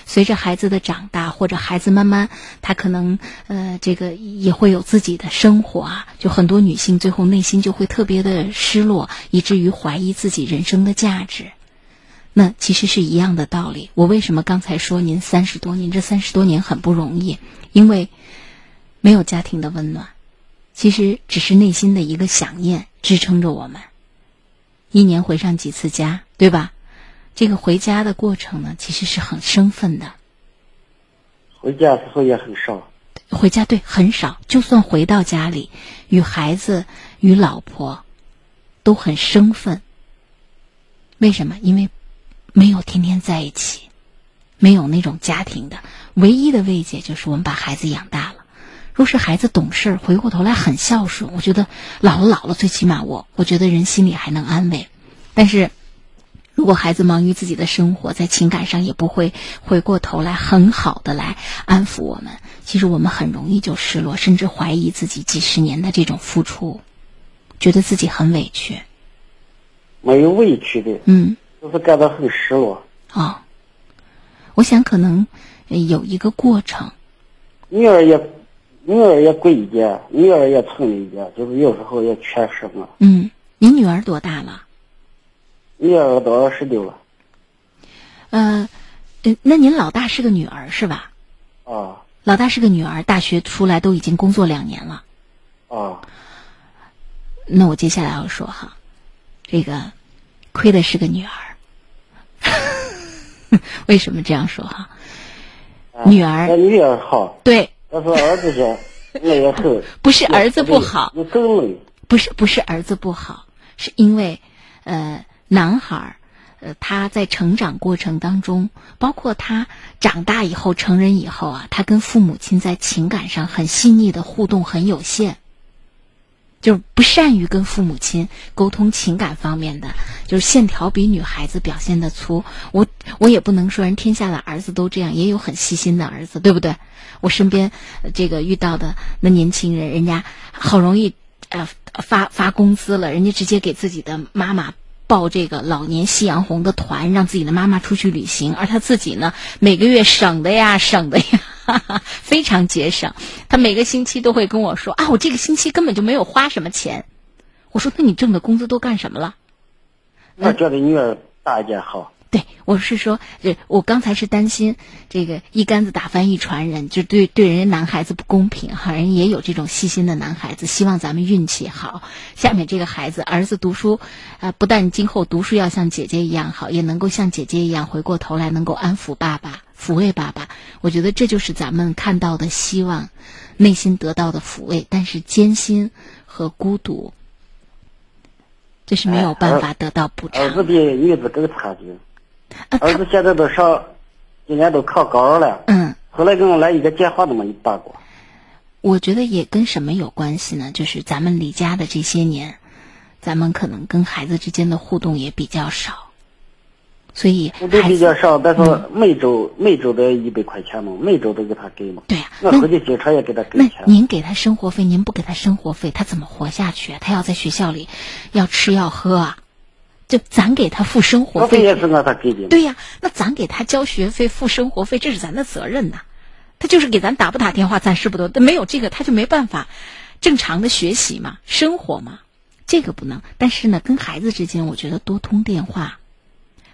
Speaker 3: 随着孩子的长大，或者孩子慢慢他可能呃这个也会有自己的生活啊，就很多女性最后内心就会特别的失落，以至于怀疑自己人生的价值。那其实是一样的道理。我为什么刚才说您三十多年，这三十多年很不容易，因为没有家庭的温暖。其实只是内心的一个想念支撑着我们。一年回上几次家，对吧？这个回家的过程呢，其实是很生分的。
Speaker 14: 回家时候也很少，
Speaker 3: 回家对很少，就算回到家里，与孩子、与老婆都很生分。为什么？因为没有天天在一起，没有那种家庭的唯一的慰藉，就是我们把孩子养大了。若是孩子懂事，回过头来很孝顺，我觉得老了老了，最起码我我觉得人心里还能安慰。但是，如果孩子忙于自己的生活，在情感上也不会回过头来很好的来安抚我们，其实我们很容易就失落，甚至怀疑自己几十年的这种付出，觉得自己很委屈。
Speaker 14: 没有委屈的，
Speaker 3: 嗯，
Speaker 14: 就是感到很失落。
Speaker 3: 哦，我想可能有一个过程。
Speaker 14: 女儿也。女儿也贵一点，女儿也疼一点，就是有时候也缺失嘛。
Speaker 3: 嗯，你女儿多大了？
Speaker 14: 女儿都二十六了。
Speaker 3: 嗯，呃，那您老大是个女儿是吧？
Speaker 14: 啊。
Speaker 3: 老大是个女儿，大学出来都已经工作两年了。
Speaker 14: 啊。
Speaker 3: 那我接下来要说哈，这个亏的是个女儿。为什么这样说哈？女儿。
Speaker 14: 女儿好。
Speaker 3: 对。
Speaker 14: 但是儿子些累也很。
Speaker 3: 不是儿子不好。不是不是儿子不好，是因为呃男孩儿呃他在成长过程当中，包括他长大以后成人以后啊，他跟父母亲在情感上很细腻的互动很有限，就是不善于跟父母亲沟通情感方面的，就是线条比女孩子表现的粗。我我也不能说人天下的儿子都这样，也有很细心的儿子，对不对？我身边这个遇到的那年轻人，人家好容易呃发发工资了，人家直接给自己的妈妈报这个老年夕阳红的团，让自己的妈妈出去旅行，而他自己呢，每个月省的呀 省的呀，哈哈，非常节省。他每个星期都会跟我说啊，我这个星期根本就没有花什么钱。我说，那你挣的工资都干什么了？
Speaker 14: 我觉得女儿大一点好。
Speaker 3: 对，我是说，这我刚才是担心这个一竿子打翻一船人，就对对人家男孩子不公平哈。人也有这种细心的男孩子，希望咱们运气好。下面这个孩子，儿子读书啊，不但今后读书要像姐姐一样好，也能够像姐姐一样回过头来能够安抚爸爸、抚慰爸爸。我觉得这就是咱们看到的希望，内心得到的抚慰。但是艰辛和孤独，这是没有办法得到补偿。
Speaker 14: 儿子比女子更差劲。儿子现在都上，今年都考高二了。
Speaker 3: 嗯。
Speaker 14: 后来给我来一个电话都没打过。
Speaker 3: 我觉得也跟什么有关系呢？就是咱们离家的这些年，咱们可能跟孩子之间的互动也比较少，所以
Speaker 14: 互动比较少。但是每周、每周的一百块钱嘛，每周都给他给嘛。
Speaker 3: 对呀。
Speaker 14: 我回去经常也给他给钱。
Speaker 3: 那您给他生活费，您不给他生活费，他怎么活下去？他要在学校里要吃要喝啊。就咱给他付生活费，
Speaker 14: 也是让他给的。
Speaker 3: 对呀，那咱给他交学费、付生活费，这是咱的责任呐。他就是给咱打不打电话，暂时不都没有这个，他就没办法正常的学习嘛，生活嘛。这个不能。但是呢，跟孩子之间，我觉得多通电话，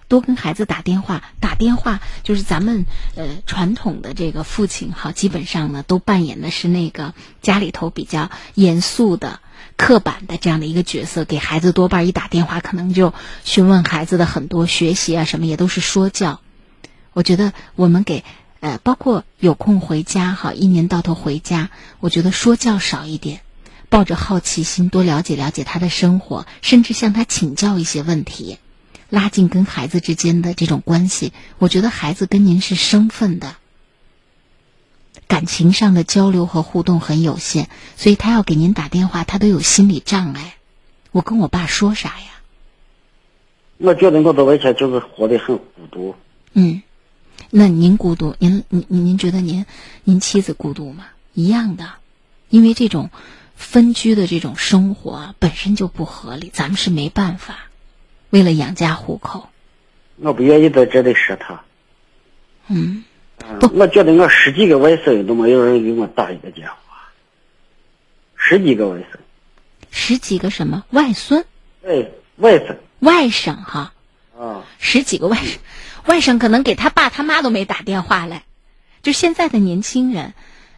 Speaker 3: 多跟孩子打电话。打电话就是咱们呃传统的这个父亲哈，基本上呢都扮演的是那个家里头比较严肃的、刻板的这样的一个角色，给孩子多半一打电话，可能就询问孩子的很多学习啊什么，也都是说教。我觉得我们给呃，包括有空回家哈，一年到头回家，我觉得说教少一点，抱着好奇心多了解了解他的生活，甚至向他请教一些问题，拉近跟孩子之间的这种关系。我觉得孩子跟您是生分的，感情上的交流和互动很有限，所以他要给您打电话，他都有心理障碍。我跟我爸说啥呀？
Speaker 14: 我觉得我到外前就是活得很孤独。
Speaker 3: 嗯。那您孤独？您您您觉得您您妻子孤独吗？一样的，因为这种分居的这种生活本身就不合理，咱们是没办法，为了养家糊口。
Speaker 14: 我不愿意在这里说他。
Speaker 3: 嗯。
Speaker 14: 不，我觉得我十几个外甥都没有人给我打一个电话。十几个外甥。
Speaker 3: 十几个什么外孙？
Speaker 14: 对，外甥。
Speaker 3: 外甥哈。
Speaker 14: 啊。
Speaker 3: 十几个外甥。外甥可能给他爸他妈都没打电话来，就现在的年轻人，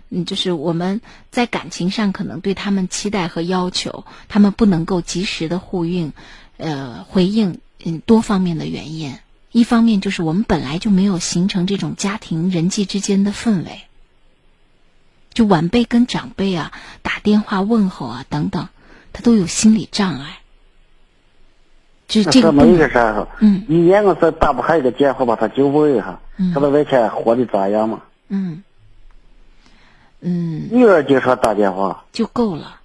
Speaker 3: 嗯，就是我们在感情上可能对他们期待和要求，他们不能够及时的呼应，呃，回应，嗯，多方面的原因。一方面就是我们本来就没有形成这种家庭人际之间的氛围，就晚辈跟长辈啊打电话问候啊等等，他都有心理障碍。就这个
Speaker 14: 没个啥，嗯，一年我是打不下一个电话把他就问一下，他在外边活的咋样嘛？
Speaker 3: 嗯，嗯。
Speaker 14: 女儿经常打电话
Speaker 3: 就够了。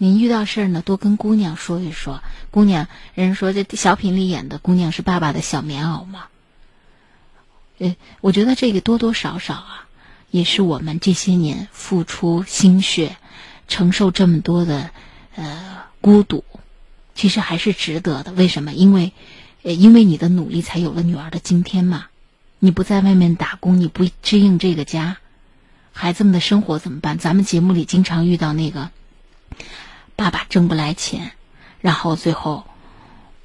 Speaker 3: 您遇到事儿呢，多跟姑娘说一说。姑娘，人说这小品里演的姑娘是爸爸的小棉袄嘛？呃，我觉得这个多多少少啊，也是我们这些年付出心血、承受这么多的呃孤独。其实还是值得的，为什么？因为，呃，因为你的努力才有了女儿的今天嘛。你不在外面打工，你不支应这个家，孩子们的生活怎么办？咱们节目里经常遇到那个，爸爸挣不来钱，然后最后，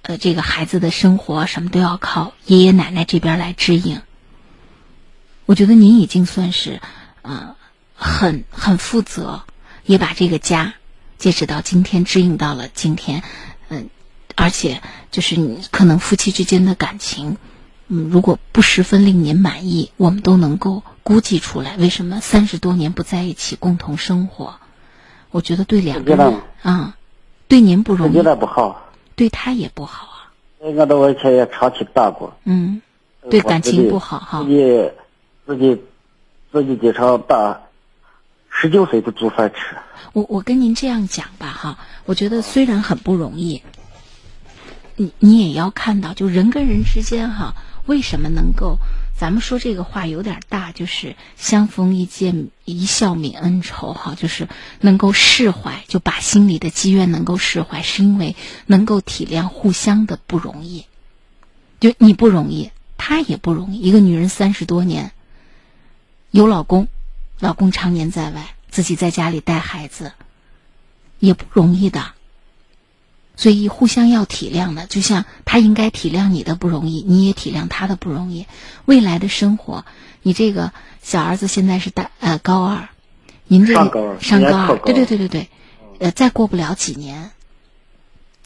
Speaker 3: 呃，这个孩子的生活什么都要靠爷爷奶奶这边来支应。我觉得您已经算是，呃，很很负责，也把这个家，截止到今天支应到了今天。嗯，而且就是你可能夫妻之间的感情，嗯，如果不十分令您满意，我们都能够估计出来。为什么三十多年不在一起共同生活？我觉得对两个人啊，对您不容易，
Speaker 14: 不好，
Speaker 3: 对他也不好啊。
Speaker 14: 我到以前也长期打过，
Speaker 3: 嗯，对感情不好哈。
Speaker 14: 自己自己自己经常打，十九岁不做饭吃。
Speaker 3: 我我跟您这样讲吧哈。我觉得虽然很不容易，你你也要看到，就人跟人之间哈，为什么能够？咱们说这个话有点大，就是相逢一见一笑泯恩仇哈，就是能够释怀，就把心里的积怨能够释怀，是因为能够体谅互相的不容易。就你不容易，他也不容易。一个女人三十多年有老公，老公常年在外，自己在家里带孩子。也不容易的，所以互相要体谅的，就像他应该体谅你的不容易，你也体谅他的不容易。未来的生活，你这个小儿子现在是大呃高二，您这
Speaker 14: 上高二，
Speaker 3: 上高二，对对对对对，呃，再过不了几年，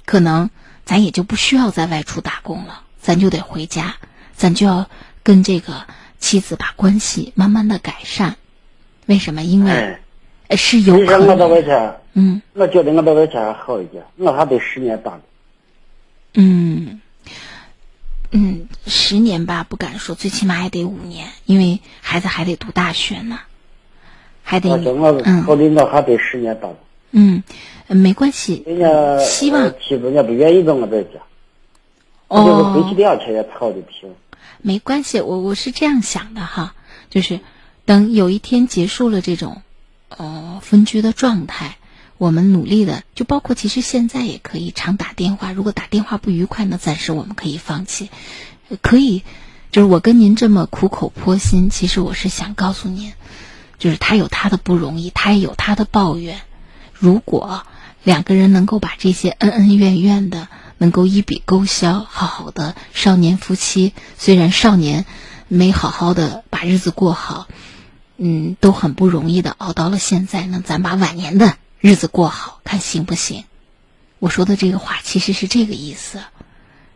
Speaker 3: 可能咱也就不需要在外出打工了，咱就得回家，咱就要跟这个妻子把关系慢慢的改善。为什么？因为。是有可能。
Speaker 14: 我到
Speaker 3: 嗯，
Speaker 14: 我觉得我到外前还好一点，我还得十年打工。
Speaker 3: 嗯，嗯，十年吧，不敢说，最起码也得五年，因为孩子还得读大学呢，还得
Speaker 14: 嗯，我领导还得十年打工。
Speaker 3: 嗯，没关系。
Speaker 14: 人家
Speaker 3: 希望
Speaker 14: 妻子人家不愿意跟我在家，
Speaker 3: 哦，
Speaker 14: 就是回去两天也吵的平。
Speaker 3: 没关系，我我是这样想的哈，就是等有一天结束了这种。呃，分居的状态，我们努力的，就包括其实现在也可以常打电话。如果打电话不愉快，那暂时我们可以放弃。可以，就是我跟您这么苦口婆心，其实我是想告诉您，就是他有他的不容易，他也有他的抱怨。如果两个人能够把这些恩恩怨怨的能够一笔勾销，好好的少年夫妻，虽然少年没好好的把日子过好，嗯，都很不容易的熬到了现在呢。咱把晚年的日子过好，看行不行？我说的这个话其实是这个意思。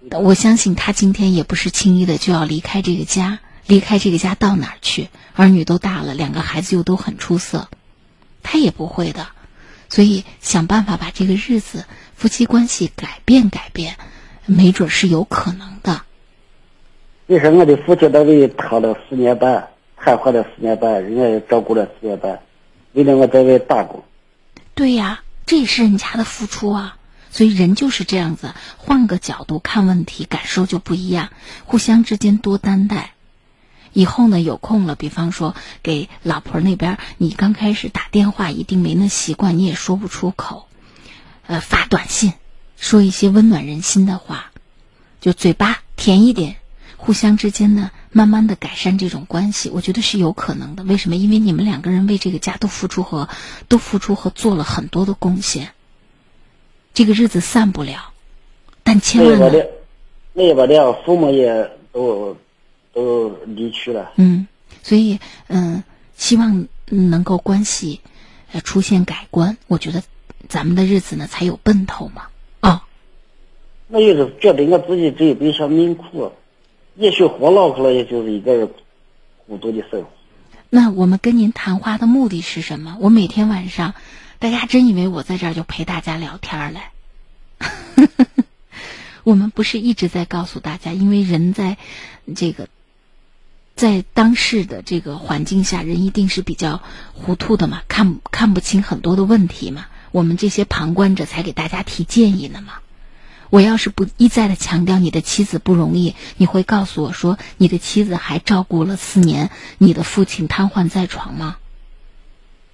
Speaker 3: 我相信他今天也不是轻易的就要离开这个家，离开这个家到哪儿去？儿女都大了，两个孩子又都很出色，他也不会的。所以想办法把这个日子、夫妻关系改变改变，没准是有可能的。
Speaker 14: 你说我的父亲单位躺了四年半，瘫痪了四年半，人家也照顾了四年半，为了我在外打工。
Speaker 3: 对呀，这也是人家的付出啊。所以人就是这样子，换个角度看问题，感受就不一样。互相之间多担待。以后呢，有空了，比方说给老婆那边，你刚开始打电话一定没那习惯，你也说不出口。呃，发短信，说一些温暖人心的话，就嘴巴甜一点，互相之间呢，慢慢的改善这种关系，我觉得是有可能的。为什么？因为你们两个人为这个家都付出和都付出和做了很多的贡献。这个日子散不了，但千万
Speaker 14: 呢，那边的父母也都都离去了。
Speaker 3: 嗯，所以嗯，希望能够关系呃出现改观。我觉得咱们的日子呢才有奔头嘛。啊，
Speaker 14: 我有时觉得我自己这一辈子命苦，也许活老苦了，也就是一个人孤独的生活。
Speaker 3: 那我们跟您谈话的目的是什么？我每天晚上。大家真以为我在这儿就陪大家聊天嘞？我们不是一直在告诉大家，因为人在这个在当时的这个环境下，人一定是比较糊涂的嘛，看看不清很多的问题嘛。我们这些旁观者才给大家提建议呢嘛。我要是不一再的强调你的妻子不容易，你会告诉我说你的妻子还照顾了四年你的父亲瘫痪在床吗？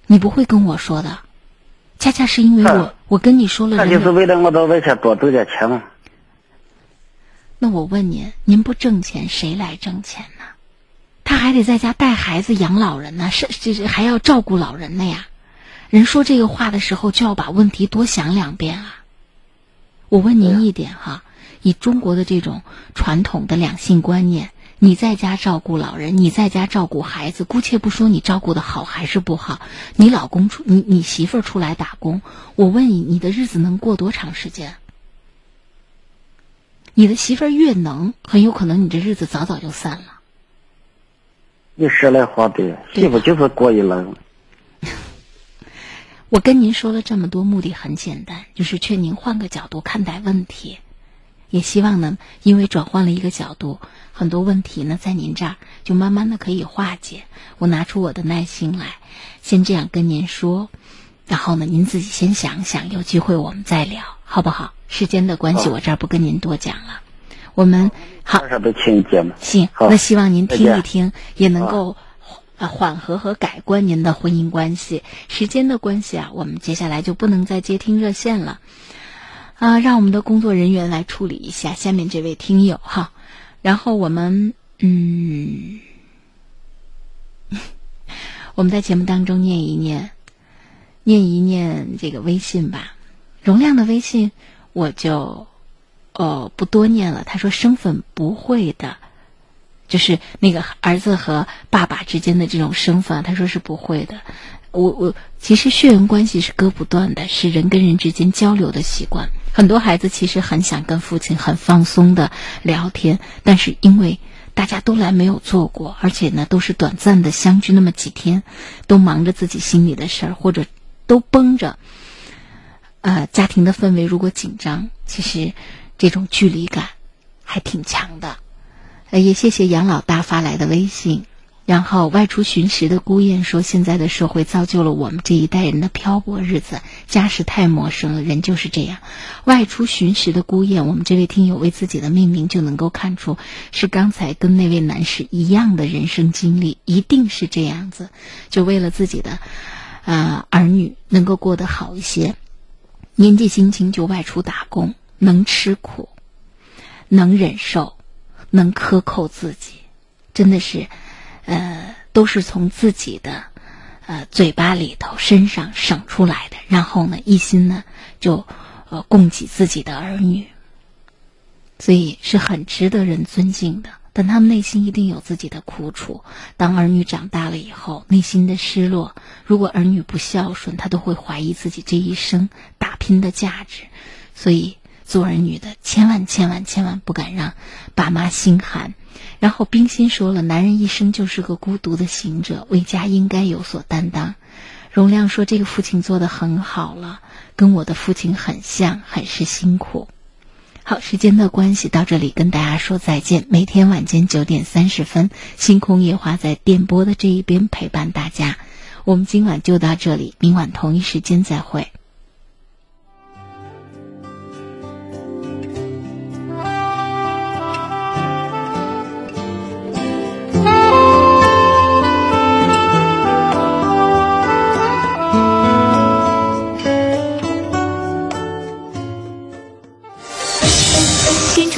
Speaker 3: 你不会跟我说的。恰恰是因为我，我跟你说了，
Speaker 14: 那就是为了我到外边多挣点钱嘛。
Speaker 3: 那我问您，您不挣钱，谁来挣钱呢？他还得在家带孩子、养老人呢，是这这还要照顾老人呢呀。人说这个话的时候，就要把问题多想两遍啊。我问您一点哈，以中国的这种传统的两性观念。你在家照顾老人，你在家照顾孩子，姑且不说你照顾的好还是不好，你老公出你你媳妇儿出来打工，我问你，你的日子能过多长时间？你的媳妇儿越能，很有可能你这日子早早就散了。
Speaker 14: 你说来话对，媳妇就是过一轮。
Speaker 3: 我跟您说了这么多，目的很简单，就是劝您换个角度看待问题。也希望呢，因为转换了一个角度，很多问题呢，在您这儿就慢慢的可以化解。我拿出我的耐心来，先这样跟您说，然后呢，您自己先想想，有机会我们再聊，好不好？时间的关系，我这儿不跟您多讲了。我们好，行，那希望您听一听，也能够啊缓和和改观您的婚姻关系。时间的关系啊，我们接下来就不能再接听热线了。啊，让我们的工作人员来处理一下下面这位听友哈，然后我们嗯，我们在节目当中念一念，念一念这个微信吧，容量的微信我就哦不多念了。他说生粉不会的，就是那个儿子和爸爸之间的这种生分，他说是不会的。我我其实血缘关系是割不断的，是人跟人之间交流的习惯。很多孩子其实很想跟父亲很放松的聊天，但是因为大家都来没有做过，而且呢都是短暂的相聚那么几天，都忙着自己心里的事儿，或者都绷着。呃，家庭的氛围如果紧张，其实这种距离感还挺强的。呃，也谢谢杨老大发来的微信。然后外出寻食的孤雁说：“现在的社会造就了我们这一代人的漂泊日子，家世太陌生了，人就是这样。外出寻食的孤雁，我们这位听友为自己的命名就能够看出，是刚才跟那位男士一样的人生经历，一定是这样子，就为了自己的，啊儿女能够过得好一些，年纪轻轻就外出打工，能吃苦，能忍受，能克扣自己，真的是。”呃，都是从自己的呃嘴巴里头、身上省出来的，然后呢一心呢就呃供给自己的儿女，所以是很值得人尊敬的。但他们内心一定有自己的苦楚。当儿女长大了以后，内心的失落，如果儿女不孝顺，他都会怀疑自己这一生打拼的价值。所以，做儿女的千万千万千万不敢让爸妈心寒。然后，冰心说了：“男人一生就是个孤独的行者，为家应该有所担当。”荣亮说：“这个父亲做的很好了，跟我的父亲很像，很是辛苦。”好，时间的关系，到这里跟大家说再见。每天晚间九点三十分，星空夜话在电波的这一边陪伴大家。我们今晚就到这里，明晚同一时间再会。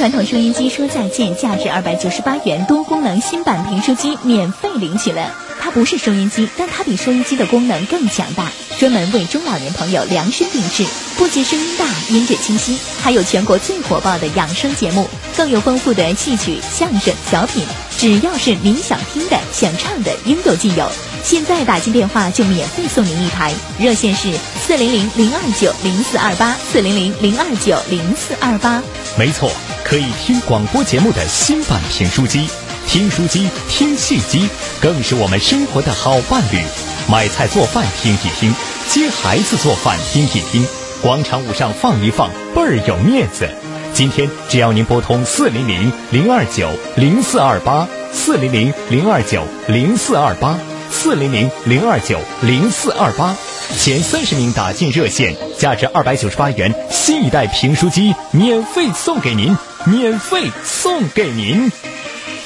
Speaker 8: 传统收音机说再见，价值二百九十八元多功能新版评书机免费领取了。它不是收音机，但它比收音机的功能更强大，专门为中老年朋友量身定制。不仅声音大、音质清晰，还有全国最火爆的养生节目，更有丰富的戏曲、相声、小品。只要是您想听的、想唱的，应有尽有。现在打进电话就免费送您一台，热线是四零零零二九零四二八四零零零二九零四二八。
Speaker 9: 没错。可以听广播节目的新版评书机，听书机、听戏机，更是我们生活的好伴侣。买菜做饭听一听，接孩子做饭听一听，广场舞上放一放，倍儿有面子。今天只要您拨通四零零零二九零四二八，四零零零二九零四二八，四零零零二九零四二八。前三十名打进热线，价值二百九十八元新一代评书机免费送给您，免费送给您。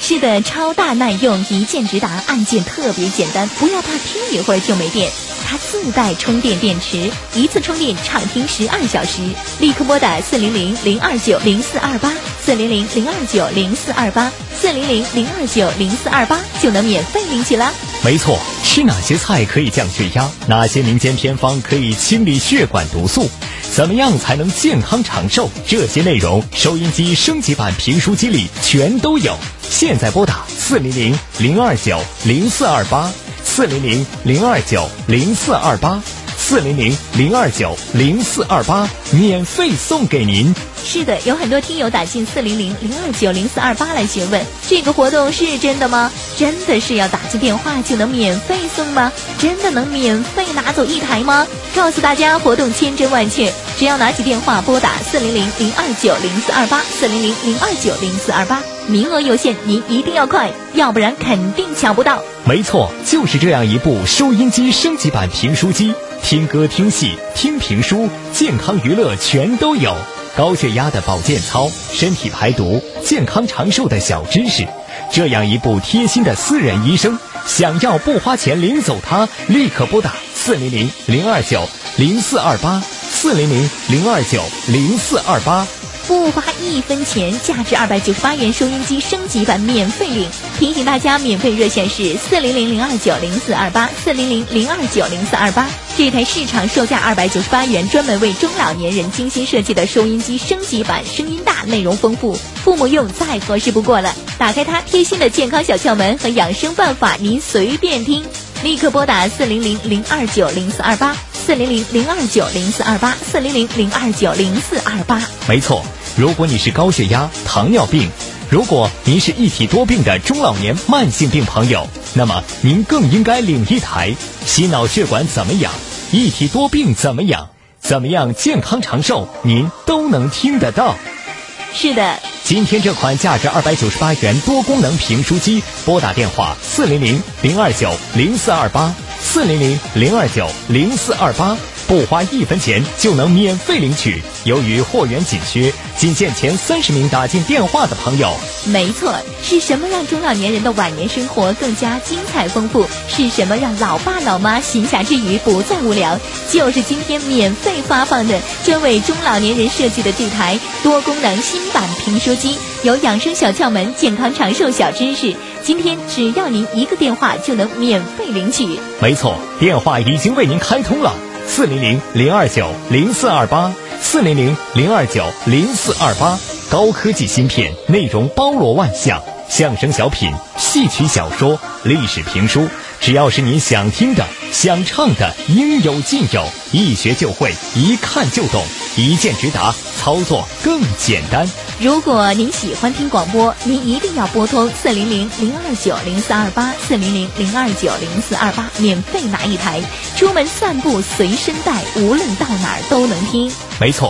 Speaker 8: 是的，超大耐用，一键直达，按键特别简单，不要怕听一会儿就没电。它自带充电电池，一次充电畅听十二小时。立刻拨打四零零零二九零四二八，四零零零二九零四二八，四零零零二九零四二八，就能免费领取啦。
Speaker 9: 没错，吃哪些菜可以降血压？哪些民间偏方可以清理血管毒素？怎么样才能健康长寿？这些内容，收音机升级版评书机里全都有。现在拨打四零零零二九零四二八。四零零零二九零四二八，四零零零二九零四二八，免费送给您。
Speaker 8: 是的，有很多听友打进四零零零二九零四二八来询问，这个活动是真的吗？真的是要打进电话就能免费送吗？真的能免费拿走一台吗？告诉大家，活动千真万确，只要拿起电话拨打四零零零二九零四二八，四零零零二九零四二八。名额有限，您一定要快，要不然肯定抢不到。
Speaker 9: 没错，就是这样一部收音机升级版评书机，听歌、听戏、听评书，健康娱乐全都有。高血压的保健操，身体排毒、健康长寿的小知识，这样一部贴心的私人医生，想要不花钱领走它，立刻拨打四零零零二九零四二八，四零零零二九零四二八。
Speaker 8: 不花一分钱，价值二百九十八元收音机升级版免费领。提醒大家，免费热线是四零零零二九零四二八四零零零二九零四二八。这台市场售价二百九十八元，专门为中老年人精心设计的收音机升级版，声音大，内容丰富，父母用再合适不过了。打开它，贴心的健康小窍门和养生办法，您随便听。立刻拨打四零零零二九零四二八四零零零二九零四二八四零零零二九零四二八。
Speaker 9: 没错。如果你是高血压、糖尿病，如果您是一体多病的中老年慢性病朋友，那么您更应该领一台。心脑血管怎么养？一体多病怎么养？怎么样健康长寿？您都能听得到。
Speaker 8: 是的，
Speaker 9: 今天这款价值二百九十八元多功能评书机，拨打电话四零零零二九零四二八四零零零二九零四二八。不花一分钱就能免费领取。由于货源紧缺，仅限前三十名打进电话的朋友。
Speaker 8: 没错，是什么让中老年人的晚年生活更加精彩丰富？是什么让老爸老妈闲暇之余不再无聊？就是今天免费发放的专为中老年人设计的这台多功能新版评书机，有养生小窍门、健康长寿小知识。今天只要您一个电话就能免费领取。
Speaker 9: 没错，电话已经为您开通了，四零零零二九零四二八，四零零零二九零四二八。高科技芯片，内容包罗万象，相声小品、戏曲小说、历史评书，只要是您想听的、想唱的，应有尽有，一学就会，一看就懂，一键直达，操作更简单。
Speaker 8: 如果您喜欢听广播，您一定要拨通四零零零二九零四二八四零零零二九零四二八，免费拿一台，出门散步随身带，无论到哪儿都能听。
Speaker 9: 没错。